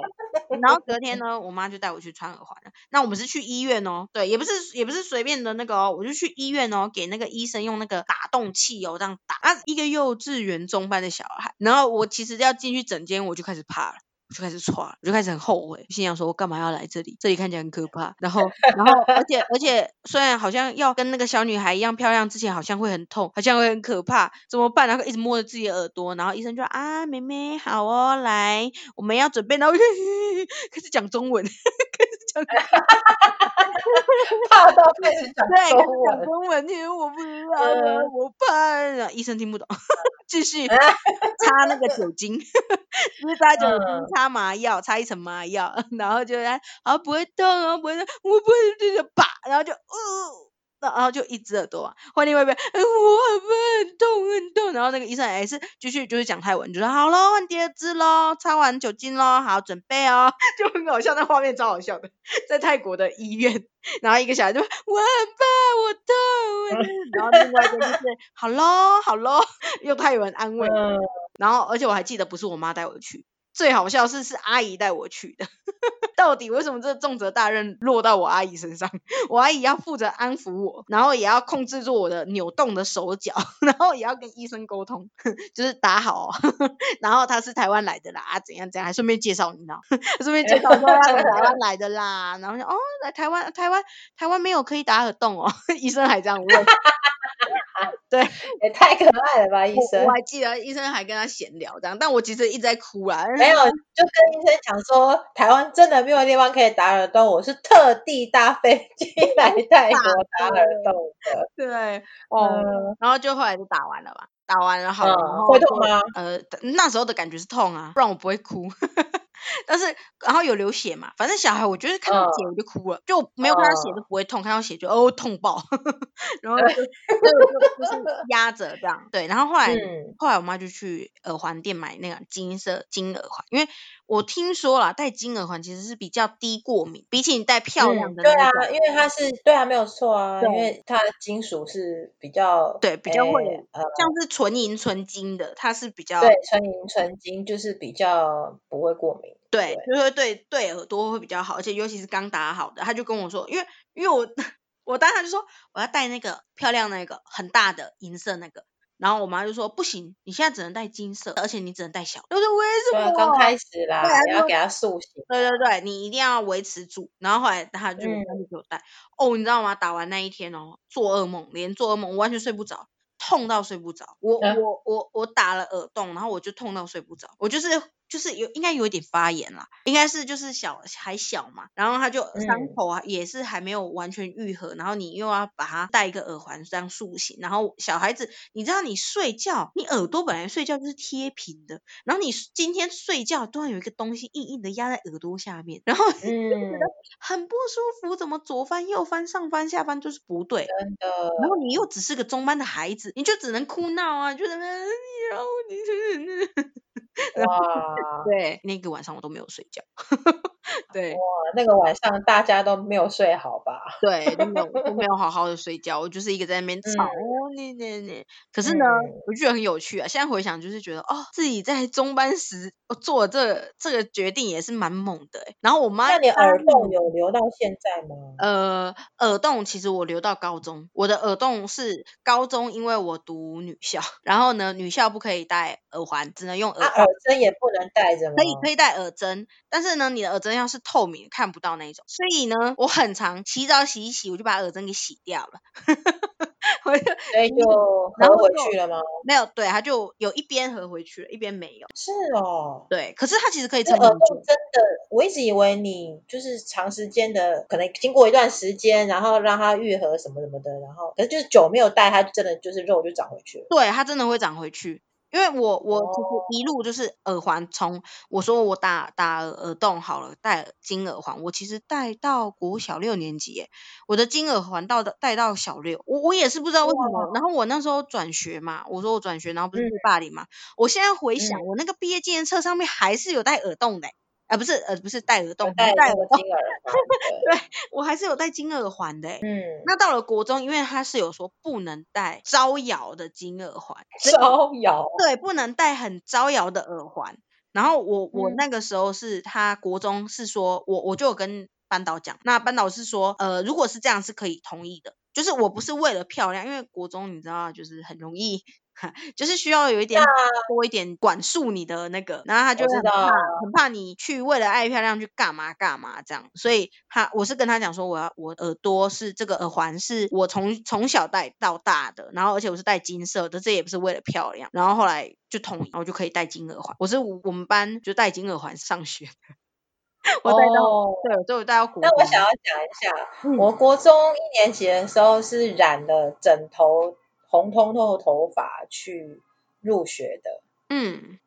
然后隔天呢，我妈就带我去穿耳环了。那我们是去医院哦，对，也不是也不是随便的那个哦，我就去医院哦，给那个医生用那个打洞器哦这样打。啊，一个幼稚园中班的小孩。然后我其实要进去整间，我就开始怕了。我就开始歘，我就开始很后悔，心想说：我干嘛要来这里？这里看起来很可 怕。然后，然后，而且，而且，虽然好像要跟那个小女孩一样漂亮，之前好像会很痛，好像会很可怕，怎么办？然后一直摸着自己的耳朵，然后医生就说：啊，妹妹好哦，来，我们要准备，然后 开始讲中文，讲，怕到开始讲中文，讲中文，因为我不知道，呃、我怕，医生听不懂，继续 擦那个酒精，就是擦酒精擦。擦麻药，擦一层麻药，然后就来，啊不会痛啊，不会痛，我不会就是拔，然后就，呃，然后就一只耳朵啊，换另外一边，哎，我很很痛很痛，然后那个医生也是继续就是讲泰文，就说好喽，换第二只喽，擦完酒精喽，好准备哦，就很搞笑，那画面超好笑的，在泰国的医院，然后一个小孩就我很怕我痛，然后另外一个就是好喽好喽，用泰文安慰，然后而且我还记得不是我妈带我去。最好笑是是阿姨带我去的，到底为什么这重责大任落到我阿姨身上？我阿姨要负责安抚我，然后也要控制住我的扭动的手脚，然后也要跟医生沟通，就是打好。然后他是台湾来的啦，啊怎样怎样，还顺便介绍你知道，顺便介绍说他是台湾来的啦。然后说哦，来台湾台湾台湾没有可以打耳洞哦，医生还这样问。对，也太可爱了吧，医生。我，我还记得医生还跟他闲聊这样，但我其实一直在哭啦。没有，就跟医生讲说，台湾真的没有地方可以打耳洞，我是特地搭飞机 来泰国打耳洞的。对，哦、嗯，然后就后来就打完了吧，打完了好，嗯、会痛吗？呃，那时候的感觉是痛啊，不然我不会哭。但是，然后有流血嘛，反正小孩我觉得看到血我就哭了，嗯、就没有看到血就不会痛，嗯、看到血就哦痛爆，然后就就。就是压着这样，对，然后后来、嗯、后来我妈就去耳环店买那个金色金耳环，因为我听说啦，戴金耳环其实是比较低过敏，比起你戴漂亮的对啊，因为它是对啊没有错啊，因为它的金属是比较对比较会、欸、像是纯银纯金的，它是比较对纯银纯金就是比较不会过敏。对，就是对对耳朵会比较好，而且尤其是刚打好的，他就跟我说，因为因为我 我当时就说我要戴那个漂亮那个很大的银色那个，然后我妈就说不行，你现在只能戴金色，而且你只能戴小。我说为什么？刚开始啦，你要给他塑形。对对对，你一定要维持住。然后后来他就他就给我戴。哦，你知道吗？打完那一天哦，做噩梦，连做噩梦，我完全睡不着。痛到睡不着。我、嗯、我我我打了耳洞，然后我就痛到睡不着。我就是。就是有应该有一点发炎啦，应该是就是小还小嘛，然后他就伤。口啊也是还没有完全愈合，嗯、然后你又要把它戴一个耳环这样塑形，然后小孩子你知道你睡觉，你耳朵本来睡觉就是贴平的，然后你今天睡觉突然有一个东西硬硬的压在耳朵下面，然后就觉得很不舒服，怎么左翻右翻上翻下翻就是不对，真的，然后你又只是个中班的孩子，你就只能哭闹啊，就在那，然后你就是。哇，对，那个晚上我都没有睡觉。对，哇，那个晚上大家都没有睡好吧？对，都没有都没有好好的睡觉，我就是一个在那边吵，你你你。可是呢，嗯、我觉得很有趣啊。现在回想，就是觉得哦，自己在中班时做这个、这个决定也是蛮猛的。然后我妈，那你耳洞有留到现在吗？呃，耳洞其实我留到高中，我的耳洞是高中，因为我读女校，然后呢，女校不可以戴耳环，只能用耳。啊、耳针也不能戴着吗？可以，可以戴耳针，但是呢，你的耳针要是透明，看不到那种。所以呢，我很常洗澡洗一洗，我就把耳针给洗掉了。所以就合回去了吗？没有，对，它就有一边合回去了，一边没有。是哦，对，可是它其实可以撑住。耳洞真的，我一直以为你就是长时间的，可能经过一段时间，然后让它愈合什么什么的，然后可是就是久没有戴，它真的就是肉就长回去了。对，它真的会长回去。因为我我其实一路就是耳环，从我说我打打耳耳洞好了，戴金耳环，我其实戴到国小六年级，我的金耳环到的戴到小六，我我也是不知道为什么。然后我那时候转学嘛，我说我转学，然后不是被霸凌嘛，嗯、我现在回想，我那个毕业纪念册上面还是有戴耳洞的。啊，不是，呃，不是戴耳洞，戴耳环，对，我还是有戴金耳环的。嗯，那到了国中，因为他是有说不能戴招摇的金耳环，招摇，对，不能戴很招摇的耳环。然后我我那个时候是他国中是说，我我就有跟班导讲，那班导是说，呃，如果是这样是可以同意的，就是我不是为了漂亮，因为国中你知道，就是很容易。就是需要有一点多一点管束你的那个，然后他就很怕，很怕你去为了爱漂亮去干嘛干嘛这样，所以他我是跟他讲说，我要我耳朵是这个耳环是我从从小戴到大的，然后而且我是戴金色的，这也不是为了漂亮，然后后来就同意，然后就可以戴金耳环，我是我们班就戴金耳环上学，我戴到、哦、对，就戴到国。那我想要讲一下，嗯、我国中一年级的时候是染了枕头。红彤彤的头发去入学的，嗯，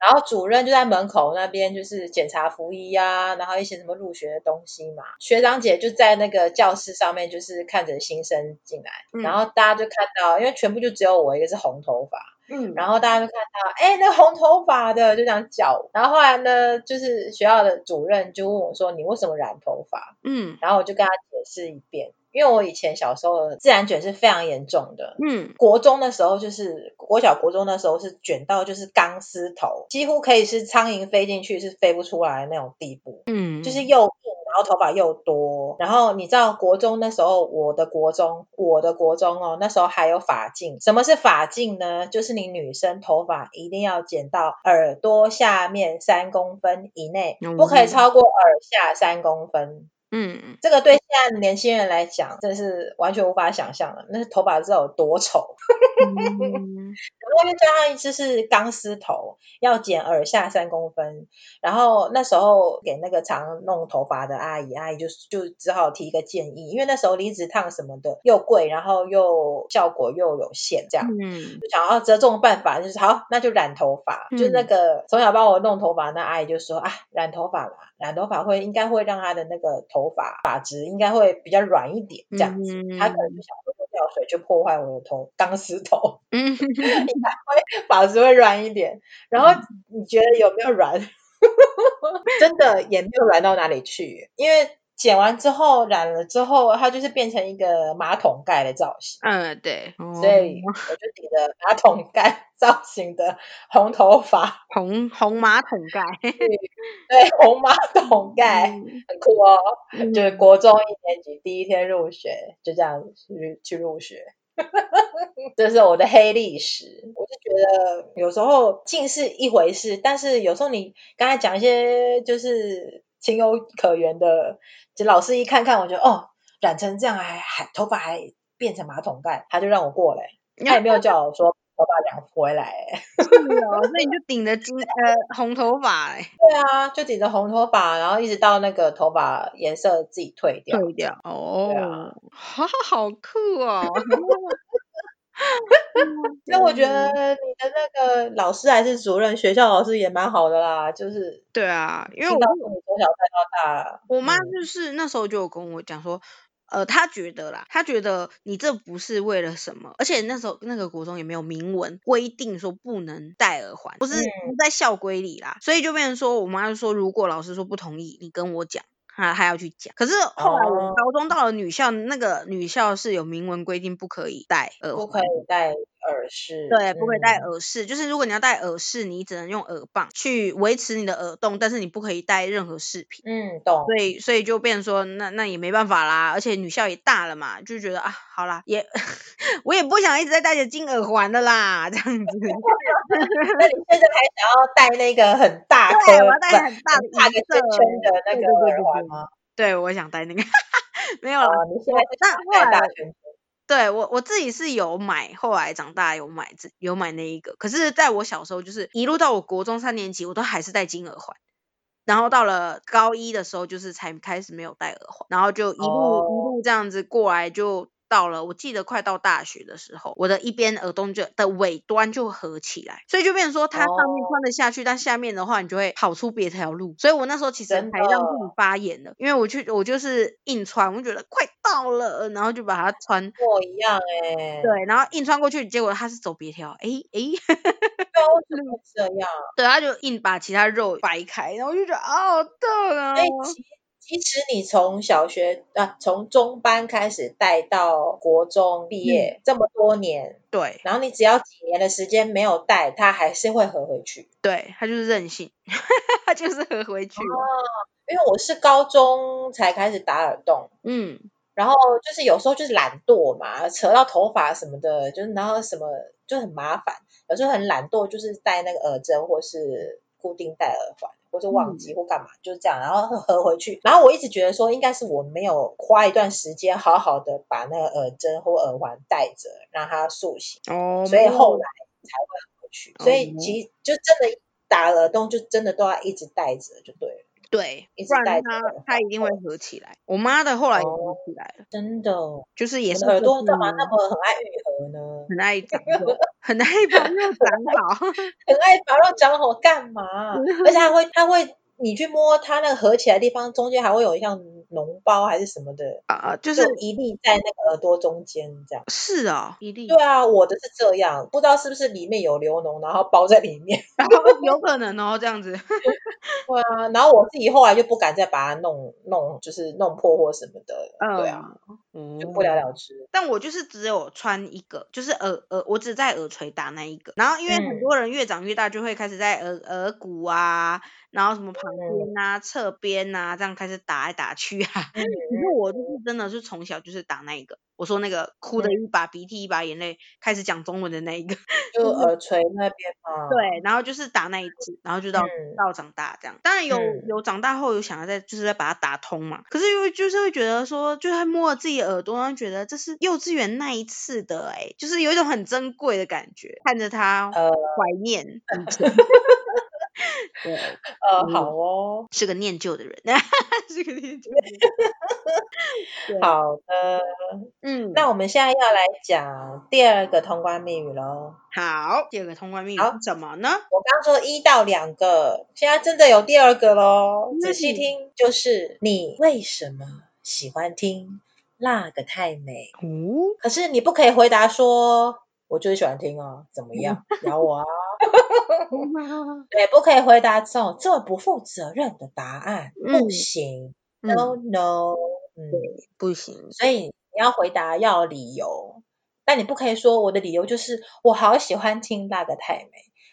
然后主任就在门口那边，就是检查服衣啊，然后一些什么入学的东西嘛。学长姐就在那个教室上面，就是看着新生进来，嗯、然后大家就看到，因为全部就只有我一个是红头发，嗯，然后大家就看到，哎，那红头发的就这样叫，然后后来呢，就是学校的主任就问我说：“你为什么染头发？”嗯，然后我就跟他解释一遍。因为我以前小时候自然卷是非常严重的，嗯，国中的时候就是国小国中的时候是卷到就是钢丝头，几乎可以是苍蝇飞进去是飞不出来的那种地步，嗯，就是又硬，然后头发又多，然后你知道国中那时候我的国中我的国中哦，那时候还有发镜，什么是发镜呢？就是你女生头发一定要剪到耳朵下面三公分以内，不可以超过耳下三公分。嗯，这个对现在的年轻人来讲，真是完全无法想象的。那是头发知道有多丑。嗯、然后又加上一次是钢丝头，要剪耳下三公分。然后那时候给那个常弄头发的阿姨，阿姨就就只好提一个建议，因为那时候离子烫什么的又贵，然后又效果又有限，这样，嗯，就想要折中的办法就是好，那就染头发。嗯、就那个从小帮我弄头发那阿姨就说啊，染头发吧，染头发会应该会让她的那个头头发发质应该会比较软一点，这样子，嗯、他可能就想说掉水就破坏我的头钢丝头，嗯，应该会发质会软一点。然后你觉得有没有软？真的也没有软到哪里去，因为。剪完之后染了之后，它就是变成一个马桶盖的造型。嗯，对，所以我就顶着马桶盖 造型的红头发，红红马桶盖，对，对，红马桶盖，嗯、很酷哦。嗯、就是国中一年级第一天入学，就这样去去入学，这是我的黑历史。我就觉得有时候近视一回事，但是有时候你刚才讲一些就是。情有可原的，就老师一看看，我觉得哦，染成这样还还头发还变成马桶盖，他就让我过嘞。他也没有叫我说 头发染回来，是哦，所以你就顶着金呃红头发哎，对啊，就顶着红头发，然后一直到那个头发颜色自己退掉，退掉。哦，哈哈，好酷哦。所以我觉得你的那个老师还是主任，学校老师也蛮好的啦，就是对啊，因为我从小带到大，我妈就是那时候就有跟我讲说。呃，他觉得啦，他觉得你这不是为了什么，而且那时候那个国中也没有明文规定说不能戴耳环，不是不在校规里啦，所以就变成说，我妈就说，如果老师说不同意，你跟我讲。他还要去讲，可是后来我高中到了女校，那个女校是有明文规定不可以戴耳环，不可以戴耳饰，对，不可以戴耳饰，就是如果你要戴耳饰，你只能用耳棒去维持你的耳洞，但是你不可以戴任何饰品。嗯，懂。所以所以就变成说，那那也没办法啦，而且女校也大了嘛，就觉得啊，好啦，也 我也不想一直在戴着金耳环的啦，这样子。那你现在还想要戴那个很大颗，对，我要戴很大的大个圈圈的那个耳环。对，我想戴那个，没有了。哦、你现在是戴大圈圈？对我我自己是有买，后来长大有买，有买那一个。可是在我小时候，就是一路到我国中三年级，我都还是戴金耳环。然后到了高一的时候，就是才开始没有戴耳环，然后就一路、哦、一路这样子过来就。到了，我记得快到大学的时候，我的一边耳洞就的尾端就合起来，所以就变成说它上面穿得下去，哦、但下面的话你就会跑出别条路。所以我那时候其实还让自己发炎了，因为我去我就是硬穿，我就觉得快到了，然后就把它穿。我一样哎、欸。对，然后硬穿过去，结果它是走别条，哎哎。都是 这样。对，他就硬把其他肉掰开，然后我就觉得好痛啊。其实你从小学啊，从中班开始带到国中毕业，嗯、这么多年，对，然后你只要几年的时间没有带，它还是会合回去。对，它就是任性，它就是合回去。哦，因为我是高中才开始打耳洞，嗯，然后就是有时候就是懒惰嘛，扯到头发什么的，就是然后什么就很麻烦，有时候很懒惰，就是戴那个耳针或是固定戴耳环。或者忘记或干嘛，嗯、就是这样，然后合回去。然后我一直觉得说，应该是我没有花一段时间好好的把那个耳针或耳环戴着，让它塑形。哦。所以后来才会合回去。哦、所以其实就真的打耳洞，就真的都要一直戴着就对了。对，不然它它一定会合起来。我妈的后来也合起来了，真的，就是也是耳朵干嘛那么很爱愈合呢？很爱长，很爱把肉长好，很爱把肉长好干嘛？而且还会，它会。你去摸它那个合起来的地方，中间还会有一像脓包还是什么的啊，就是就一粒在那个耳朵中间这样。是啊，一粒。对啊，我的是这样，不知道是不是里面有流脓，然后包在里面。有可能哦，这样子。对啊，然后我自己后来就不敢再把它弄弄，就是弄破或什么的。嗯、对啊，嗯，就不了了之。但我就是只有穿一个，就是耳耳，我只在耳垂打那一个。然后因为很多人越长越大，就会开始在耳耳骨啊。然后什么旁边啊、侧边啊，这样开始打来打去啊。可是我就是真的是从小就是打那一个。我说那个哭的一把鼻涕一把眼泪，开始讲中文的那一个，就耳垂那边嘛。对，然后就是打那一次，然后就到到长大这样。当然有有长大后有想要再就是再把它打通嘛。可是因为就是会觉得说，就是摸了自己耳朵，然后觉得这是幼稚园那一次的哎，就是有一种很珍贵的感觉，看着他怀念。对，呃，好哦，是个念旧的人，是个念旧的人。好的，嗯，那我们现在要来讲第二个通关密语喽。好，第二个通关密语是什么呢？我刚说一到两个，现在真的有第二个喽。仔细听，就是你为什么喜欢听那个太美？哦，可是你不可以回答说，我就是喜欢听啊，怎么样？咬我啊！对，不可以回答这种这么不负责任的答案，嗯、不行、嗯、，no no，嗯，不行。所以你要回答要理由，但你不可以说我的理由就是我好喜欢听那个太美，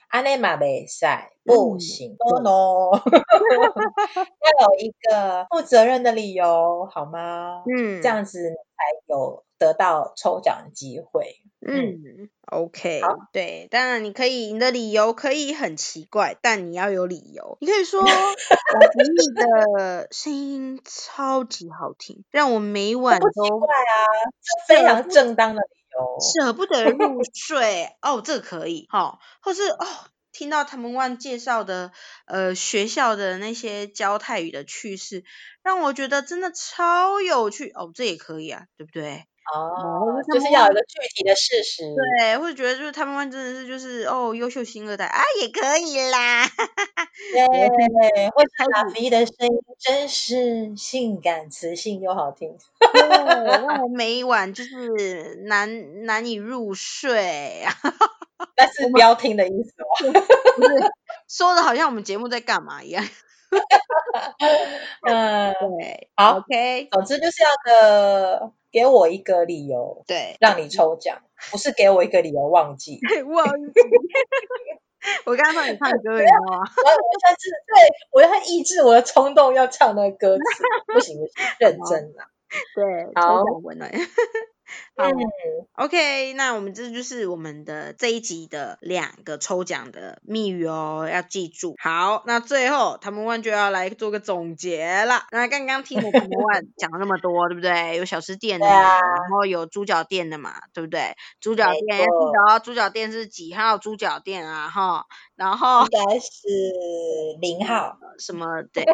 阿内玛贝赛，不行、嗯、，no no，要有一个负责任的理由，好吗？嗯，这样子才有得到抽奖的机会。嗯，OK，对，当然你可以，你的理由可以很奇怪，但你要有理由。你可以说，我觉得你的声音超级好听，让我每晚都。奇怪啊，非常正当的理由。哦。舍不得 入睡哦，这个可以哈、哦，或是哦，听到他们万介绍的呃学校的那些教泰语的趣事，让我觉得真的超有趣哦，这也可以啊，对不对？哦，就是要有一个具体的事实，对，或者觉得就是他们真的是就是哦优秀新二代啊，也可以啦，对，会唱阿飞的声音真是性感、磁性又好听，对，让我每晚就是难难以入睡，但。是不要听的意思哦，不是说的好像我们节目在干嘛一样，嗯，对，好，OK，总之就是要个。给我一个理由，对，让你抽奖，不是给我一个理由忘记。忘记。我刚刚帮你唱歌，你知？我我下次对我要抑制我的冲动，要唱那个歌词，不行不行，认真啊。对，好。好、嗯、OK，那我们这就是我们的这一集的两个抽奖的密语哦，要记住。好，那最后他们 One 就要来做个总结了。那刚刚听了他们 One 讲了那么多，对不对？有小吃店的然后有猪脚店的嘛，对不对？猪脚店，记得猪脚店是几号猪脚店啊？哈，然后应该是零号，什么对啊？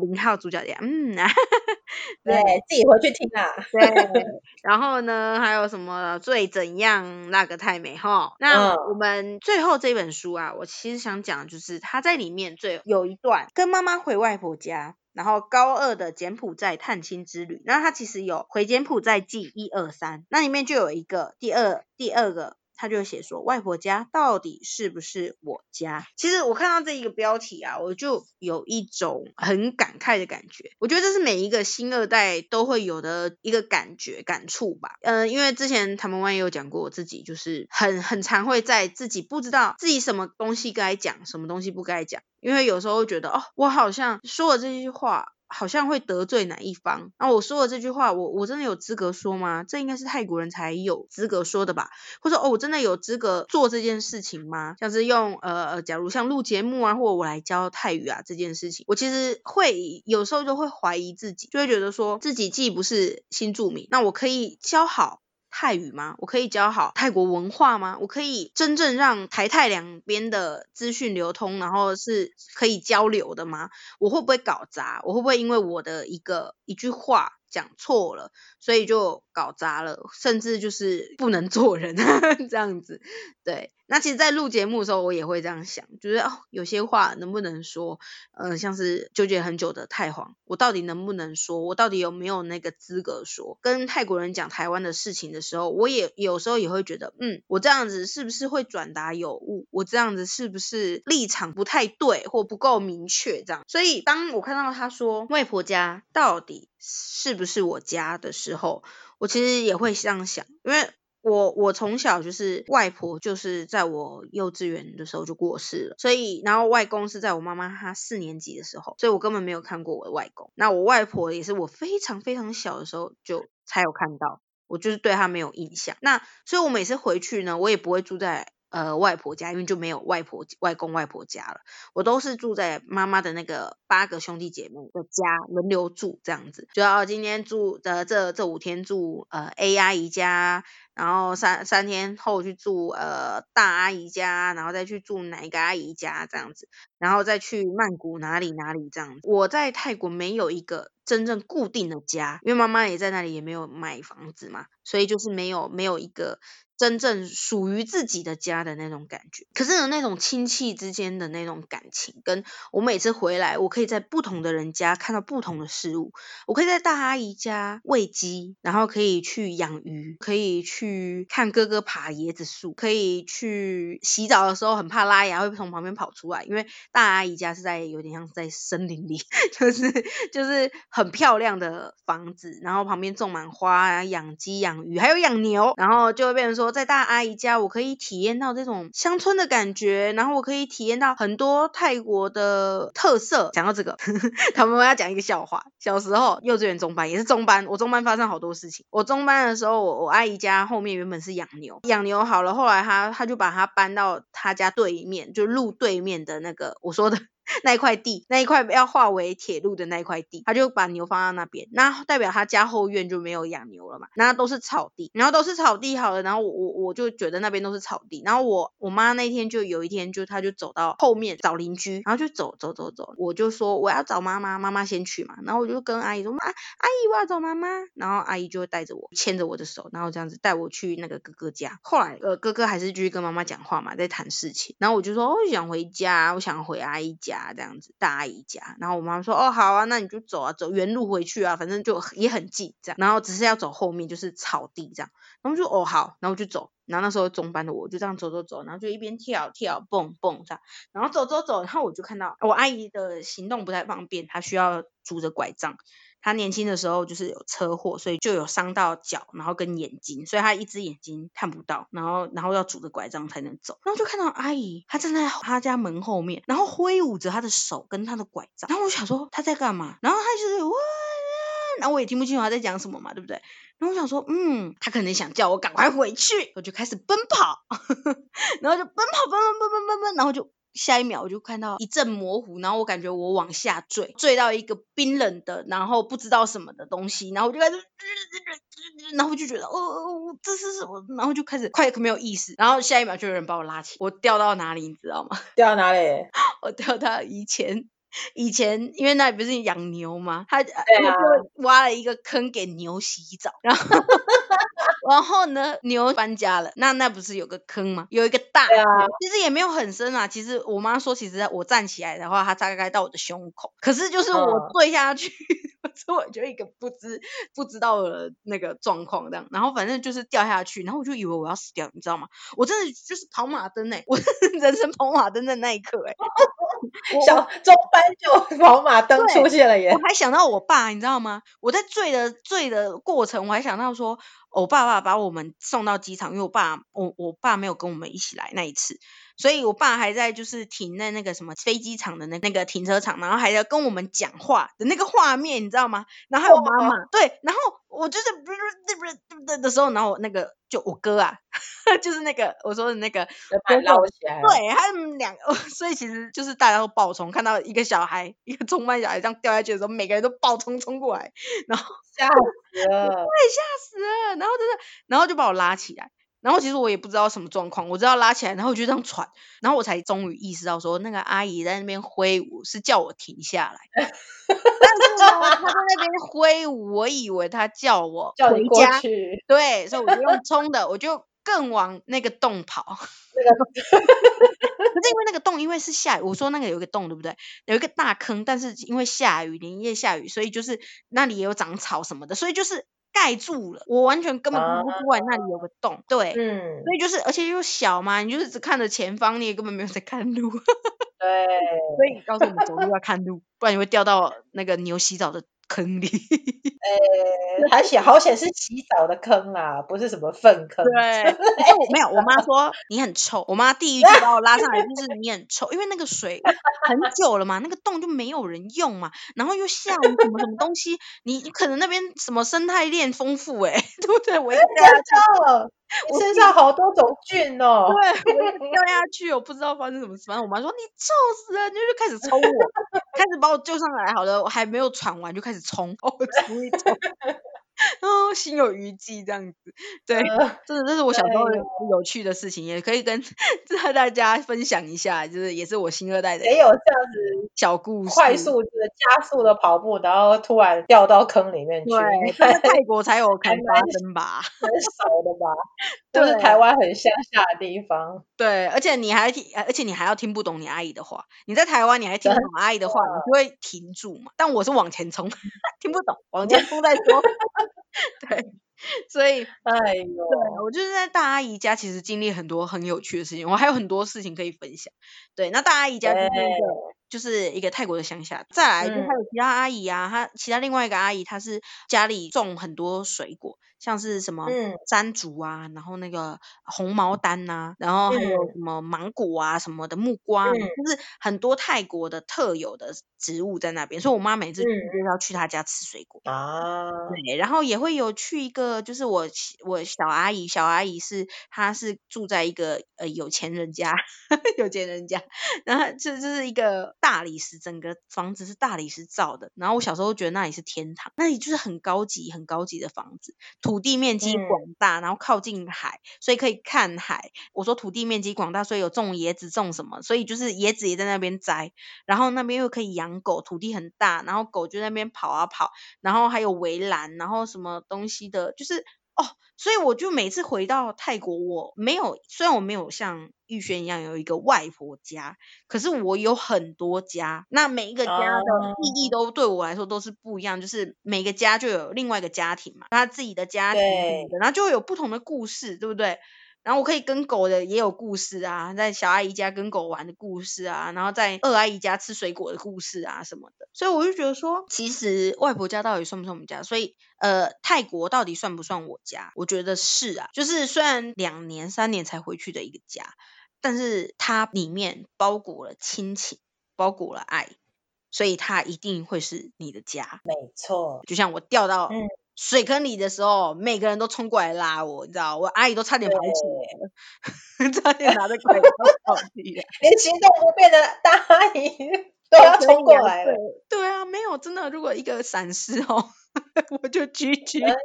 零号猪脚店，嗯啊，对，自己回去听啊。对，然后。然后呢，还有什么最怎样那个太美哈？那我们最后这本书啊，我其实想讲就是他在里面最有一段跟妈妈回外婆家，然后高二的柬埔寨探亲之旅。那他其实有回柬埔寨记一二三，那里面就有一个第二第二个。他就写说，外婆家到底是不是我家？其实我看到这一个标题啊，我就有一种很感慨的感觉。我觉得这是每一个星二代都会有的一个感觉感触吧。嗯、因为之前他们 One 也有讲过，我自己就是很很常会在自己不知道自己什么东西该讲，什么东西不该讲，因为有时候会觉得哦，我好像说了这句话。好像会得罪哪一方？那我说的这句话，我我真的有资格说吗？这应该是泰国人才有资格说的吧？或者哦，我真的有资格做这件事情吗？像是用呃呃，假如像录节目啊，或者我来教泰语啊这件事情，我其实会有时候就会怀疑自己，就会觉得说自己既不是新住民，那我可以教好。泰语吗？我可以教好泰国文化吗？我可以真正让台泰两边的资讯流通，然后是可以交流的吗？我会不会搞砸？我会不会因为我的一个一句话讲错了，所以就搞砸了，甚至就是不能做人 这样子？对。那其实，在录节目的时候，我也会这样想，就是哦，有些话能不能说？嗯、像是纠结很久的泰皇，我到底能不能说？我到底有没有那个资格说？跟泰国人讲台湾的事情的时候，我也有时候也会觉得，嗯，我这样子是不是会转达有误？我这样子是不是立场不太对，或不够明确？这样，所以当我看到他说外婆家到底是不是我家的时候，我其实也会这样想，因为。我我从小就是外婆，就是在我幼稚园的时候就过世了，所以然后外公是在我妈妈她四年级的时候，所以我根本没有看过我的外公。那我外婆也是我非常非常小的时候就才有看到，我就是对她没有印象。那所以我每次回去呢，我也不会住在。呃，外婆家，因为就没有外婆、外公、外婆家了，我都是住在妈妈的那个八个兄弟姐妹的家，轮流住这样子。就要今天住的这这五天住呃 A 阿姨家，然后三三天后去住呃大阿姨家，然后再去住哪一个阿姨家这样子，然后再去曼谷哪里哪里这样子。我在泰国没有一个真正固定的家，因为妈妈也在那里，也没有买房子嘛，所以就是没有没有一个。真正属于自己的家的那种感觉，可是有那种亲戚之间的那种感情，跟我每次回来，我可以在不同的人家看到不同的事物。我可以在大阿姨家喂鸡，然后可以去养鱼，可以去看哥哥爬椰子树，可以去洗澡的时候很怕拉牙会从旁边跑出来，因为大阿姨家是在有点像在森林里，就是就是很漂亮的房子，然后旁边种满花，养鸡养鱼，还有养牛，然后就会变成说。在大阿姨家，我可以体验到这种乡村的感觉，然后我可以体验到很多泰国的特色。讲到这个，他们要讲一个笑话。小时候幼稚园中班也是中班，我中班发生好多事情。我中班的时候，我我阿姨家后面原本是养牛，养牛好了，后来他他就把它搬到他家对面，就路对面的那个我说的那一块地，那一块要划为铁路的那一块地，他就把牛放到那边，那代表他家后院就没有养牛了嘛，那都是草地，然后都是草地好了，然后我我我就觉得那边都是草地，然后我我妈那天就有一天就她就走到后面找邻居，然后就走走走走，我就说我要找妈妈，妈妈先去嘛，然后我就跟阿姨说，妈阿姨我要找妈妈，然后阿姨就会带着我牵着我的手，然后这样子带我去那个哥哥家，后来呃哥哥还是继续跟妈妈讲话嘛，在谈事情，然后我就说我想回家，我想回阿姨家这样子，大阿姨家，然后我妈妈说哦好啊，那你就走啊，走原路回去啊，反正就也很近这样，然后只是要走后面就是草地这样，然后就哦好，然后就走。然后那时候中班的我就这样走走走，然后就一边跳跳蹦蹦这样，然后走走走，然后我就看到我阿姨的行动不太方便，她需要拄着拐杖。他年轻的时候就是有车祸，所以就有伤到脚，然后跟眼睛，所以他一只眼睛看不到，然后然后要拄着拐杖才能走。然后就看到阿姨她站在她家门后面，然后挥舞着她的手跟她的拐杖。然后我想说她在干嘛？然后她就是哇，然后我也听不清楚她在讲什么嘛，对不对？然后我想说，嗯，她可能想叫我赶快回去，我就开始奔跑，然后就奔跑，奔奔奔奔奔奔，然后就下一秒我就看到一阵模糊，然后我感觉我往下坠，坠到一个冰冷的，然后不知道什么的东西，然后我就开始，然后我就觉得，哦，这是什么？然后就开始快没有意识，然后下一秒就有人把我拉起，我掉到哪里，你知道吗？掉到哪里？我掉到以前。以前因为那里不是养牛吗？他、啊、就挖了一个坑给牛洗澡，然后然后呢，牛搬家了，那那不是有个坑吗？有一个大，啊、其实也没有很深啊。其实我妈说，其实我站起来的话，它大概到我的胸口。可是就是我坠下去，所以、嗯、我就一个不知不知道的那个状况这样。然后反正就是掉下去，然后我就以为我要死掉，你知道吗？我真的就是跑马灯哎、欸，我 人生跑马灯的那一刻哎、欸。小中班就 跑马灯出现了耶！我还想到我爸，你知道吗？我在醉的醉的过程，我还想到说，我爸爸把我们送到机场，因为我爸我我爸没有跟我们一起来那一次，所以我爸还在就是停在那个什么飞机场的那那个停车场，然后还在跟我们讲话的那个画面，你知道吗？然后还有妈妈，对，然后我就是不是不是不是的时候，然后我那个。就我哥啊，就是那个我说的那个，捞起来，对，他们两个，所以其实就是大家都爆冲，看到一个小孩，一个中班小孩这样掉下去的时候，每个人都爆冲冲过来，然后吓死了，对，吓死了，然后真的，然后就把我拉起来，然后其实我也不知道什么状况，我知道拉起来，然后我就这样喘，然后我才终于意识到说，那个阿姨在那边挥舞是叫我停下来。他在那边挥舞，我以为他叫我回家，对，所以我就用冲的，我就更往那个洞跑。那个，可是因为那个洞，因为是下雨，我说那个有一个洞，对不对？有一个大坑，但是因为下雨，连夜下雨，所以就是那里也有长草什么的，所以就是盖住了，我完全根本看不出来那里有个洞。对，嗯，所以就是，而且又小嘛，你就是只看着前方，你也根本没有在看路。对，所以告诉我们走路要看路，不然你会掉到那个牛洗澡的坑里。呃，还险好险是洗澡的坑啊，不是什么粪坑。对，哎，我没有，我妈说你很臭。我妈第一句把我拉上来就是 你很臭，因为那个水很久了嘛，那个洞就没有人用嘛，然后又下雨什么什么东西，你你可能那边什么生态链丰富哎，对不对？我一掉你身上好多种菌哦。对，我掉下去，我不知道发生什么事。反正我妈说你臭死了，你就开始抽我，开始把我救上来。好了，我还没有喘完就开始冲，哦，冲一冲。哦，心有余悸这样子，对，呃、这是这是我小时候有。趣的事情，也可以跟 大家分享一下，就是也是我新二代的，也有这样子小故事，快速的加速的跑步，然后突然掉到坑里面去，对，泰国才有可能发生吧，很少的吧，就是台湾很乡下的地方，对，而且你还听，而且你还要听不懂你阿姨的话，你在台湾你还听不懂阿姨的话，你就会停住嘛，但我是往前冲，听不懂，往前冲再说。对，所以，哎呦，对，我就是在大阿姨家，其实经历很多很有趣的事情，我还有很多事情可以分享。对，那大阿姨家就是一个，就是一个泰国的乡下，再来就还有其他阿姨啊，她其他另外一个阿姨，她是家里种很多水果。像是什么山竹啊，然后那个红毛丹呐，然后还有什么芒果啊什么的木瓜，就是很多泰国的特有的植物在那边，所以我妈每次去就要去她家吃水果啊。对，然后也会有去一个，就是我我小阿姨，小阿姨是她是住在一个呃有钱人家，有钱人家，然后这这是一个大理石，整个房子是大理石造的。然后我小时候觉得那里是天堂，那里就是很高级、很高级的房子，土地面积广大，然后靠近海，所以可以看海。我说土地面积广大，所以有种椰子，种什么？所以就是椰子也在那边摘，然后那边又可以养狗，土地很大，然后狗就在那边跑啊跑，然后还有围栏，然后什么东西的，就是。哦，所以我就每次回到泰国，我没有，虽然我没有像玉轩一样有一个外婆家，可是我有很多家。那每一个家的意义都对我来说都是不一样，就是每个家就有另外一个家庭嘛，他自己的家庭，然后就会有不同的故事，对不对？然后我可以跟狗的也有故事啊，在小阿姨家跟狗玩的故事啊，然后在二阿姨家吃水果的故事啊什么的，所以我就觉得说，其实外婆家到底算不算我们家？所以呃，泰国到底算不算我家？我觉得是啊，就是虽然两年三年才回去的一个家，但是它里面包裹了亲情，包裹了爱，所以它一定会是你的家。没错，就像我掉到嗯。水坑里的时候，每个人都冲过来拉我，你知道，我阿姨都差点跑起来了，差点拿着拐杖跑起来，连行动不便的大阿姨 都要冲过来了。对，啊，没有真的，如果一个闪失哦，我就 GG。真的，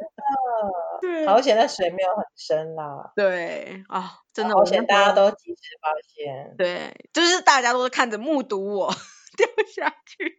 对，好险，那水没有很深啦。对啊，真的，好险，大家都及时发现。对，就是大家都是看着目睹我。掉下去，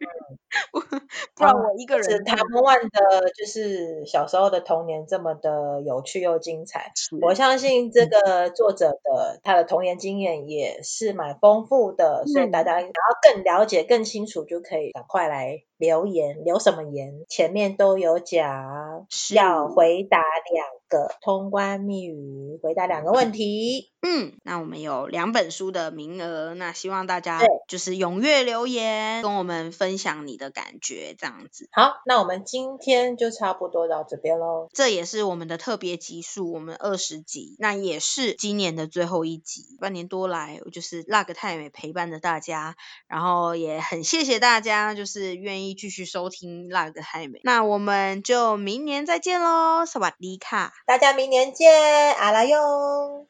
不然我一个人。他们玩的就是小时候的童年这么的有趣又精彩。我相信这个作者的他的童年经验也是蛮丰富的，所以大家想要更了解、更清楚，就可以赶快来留言，留什么言？前面都有讲，要回答两个通关密语，回答两个问题。嗯，那我们有两本书的名额，那希望大家就是踊跃留言，跟我们分享你的感觉，这样子。好，那我们今天就差不多到这边喽。这也是我们的特别集数，我们二十集，那也是今年的最后一集。半年多来，我就是辣个太美陪伴着大家，然后也很谢谢大家，就是愿意继续收听辣个嗨美。那我们就明年再见喽，萨瓦迪卡，大家明年见，阿拉哟。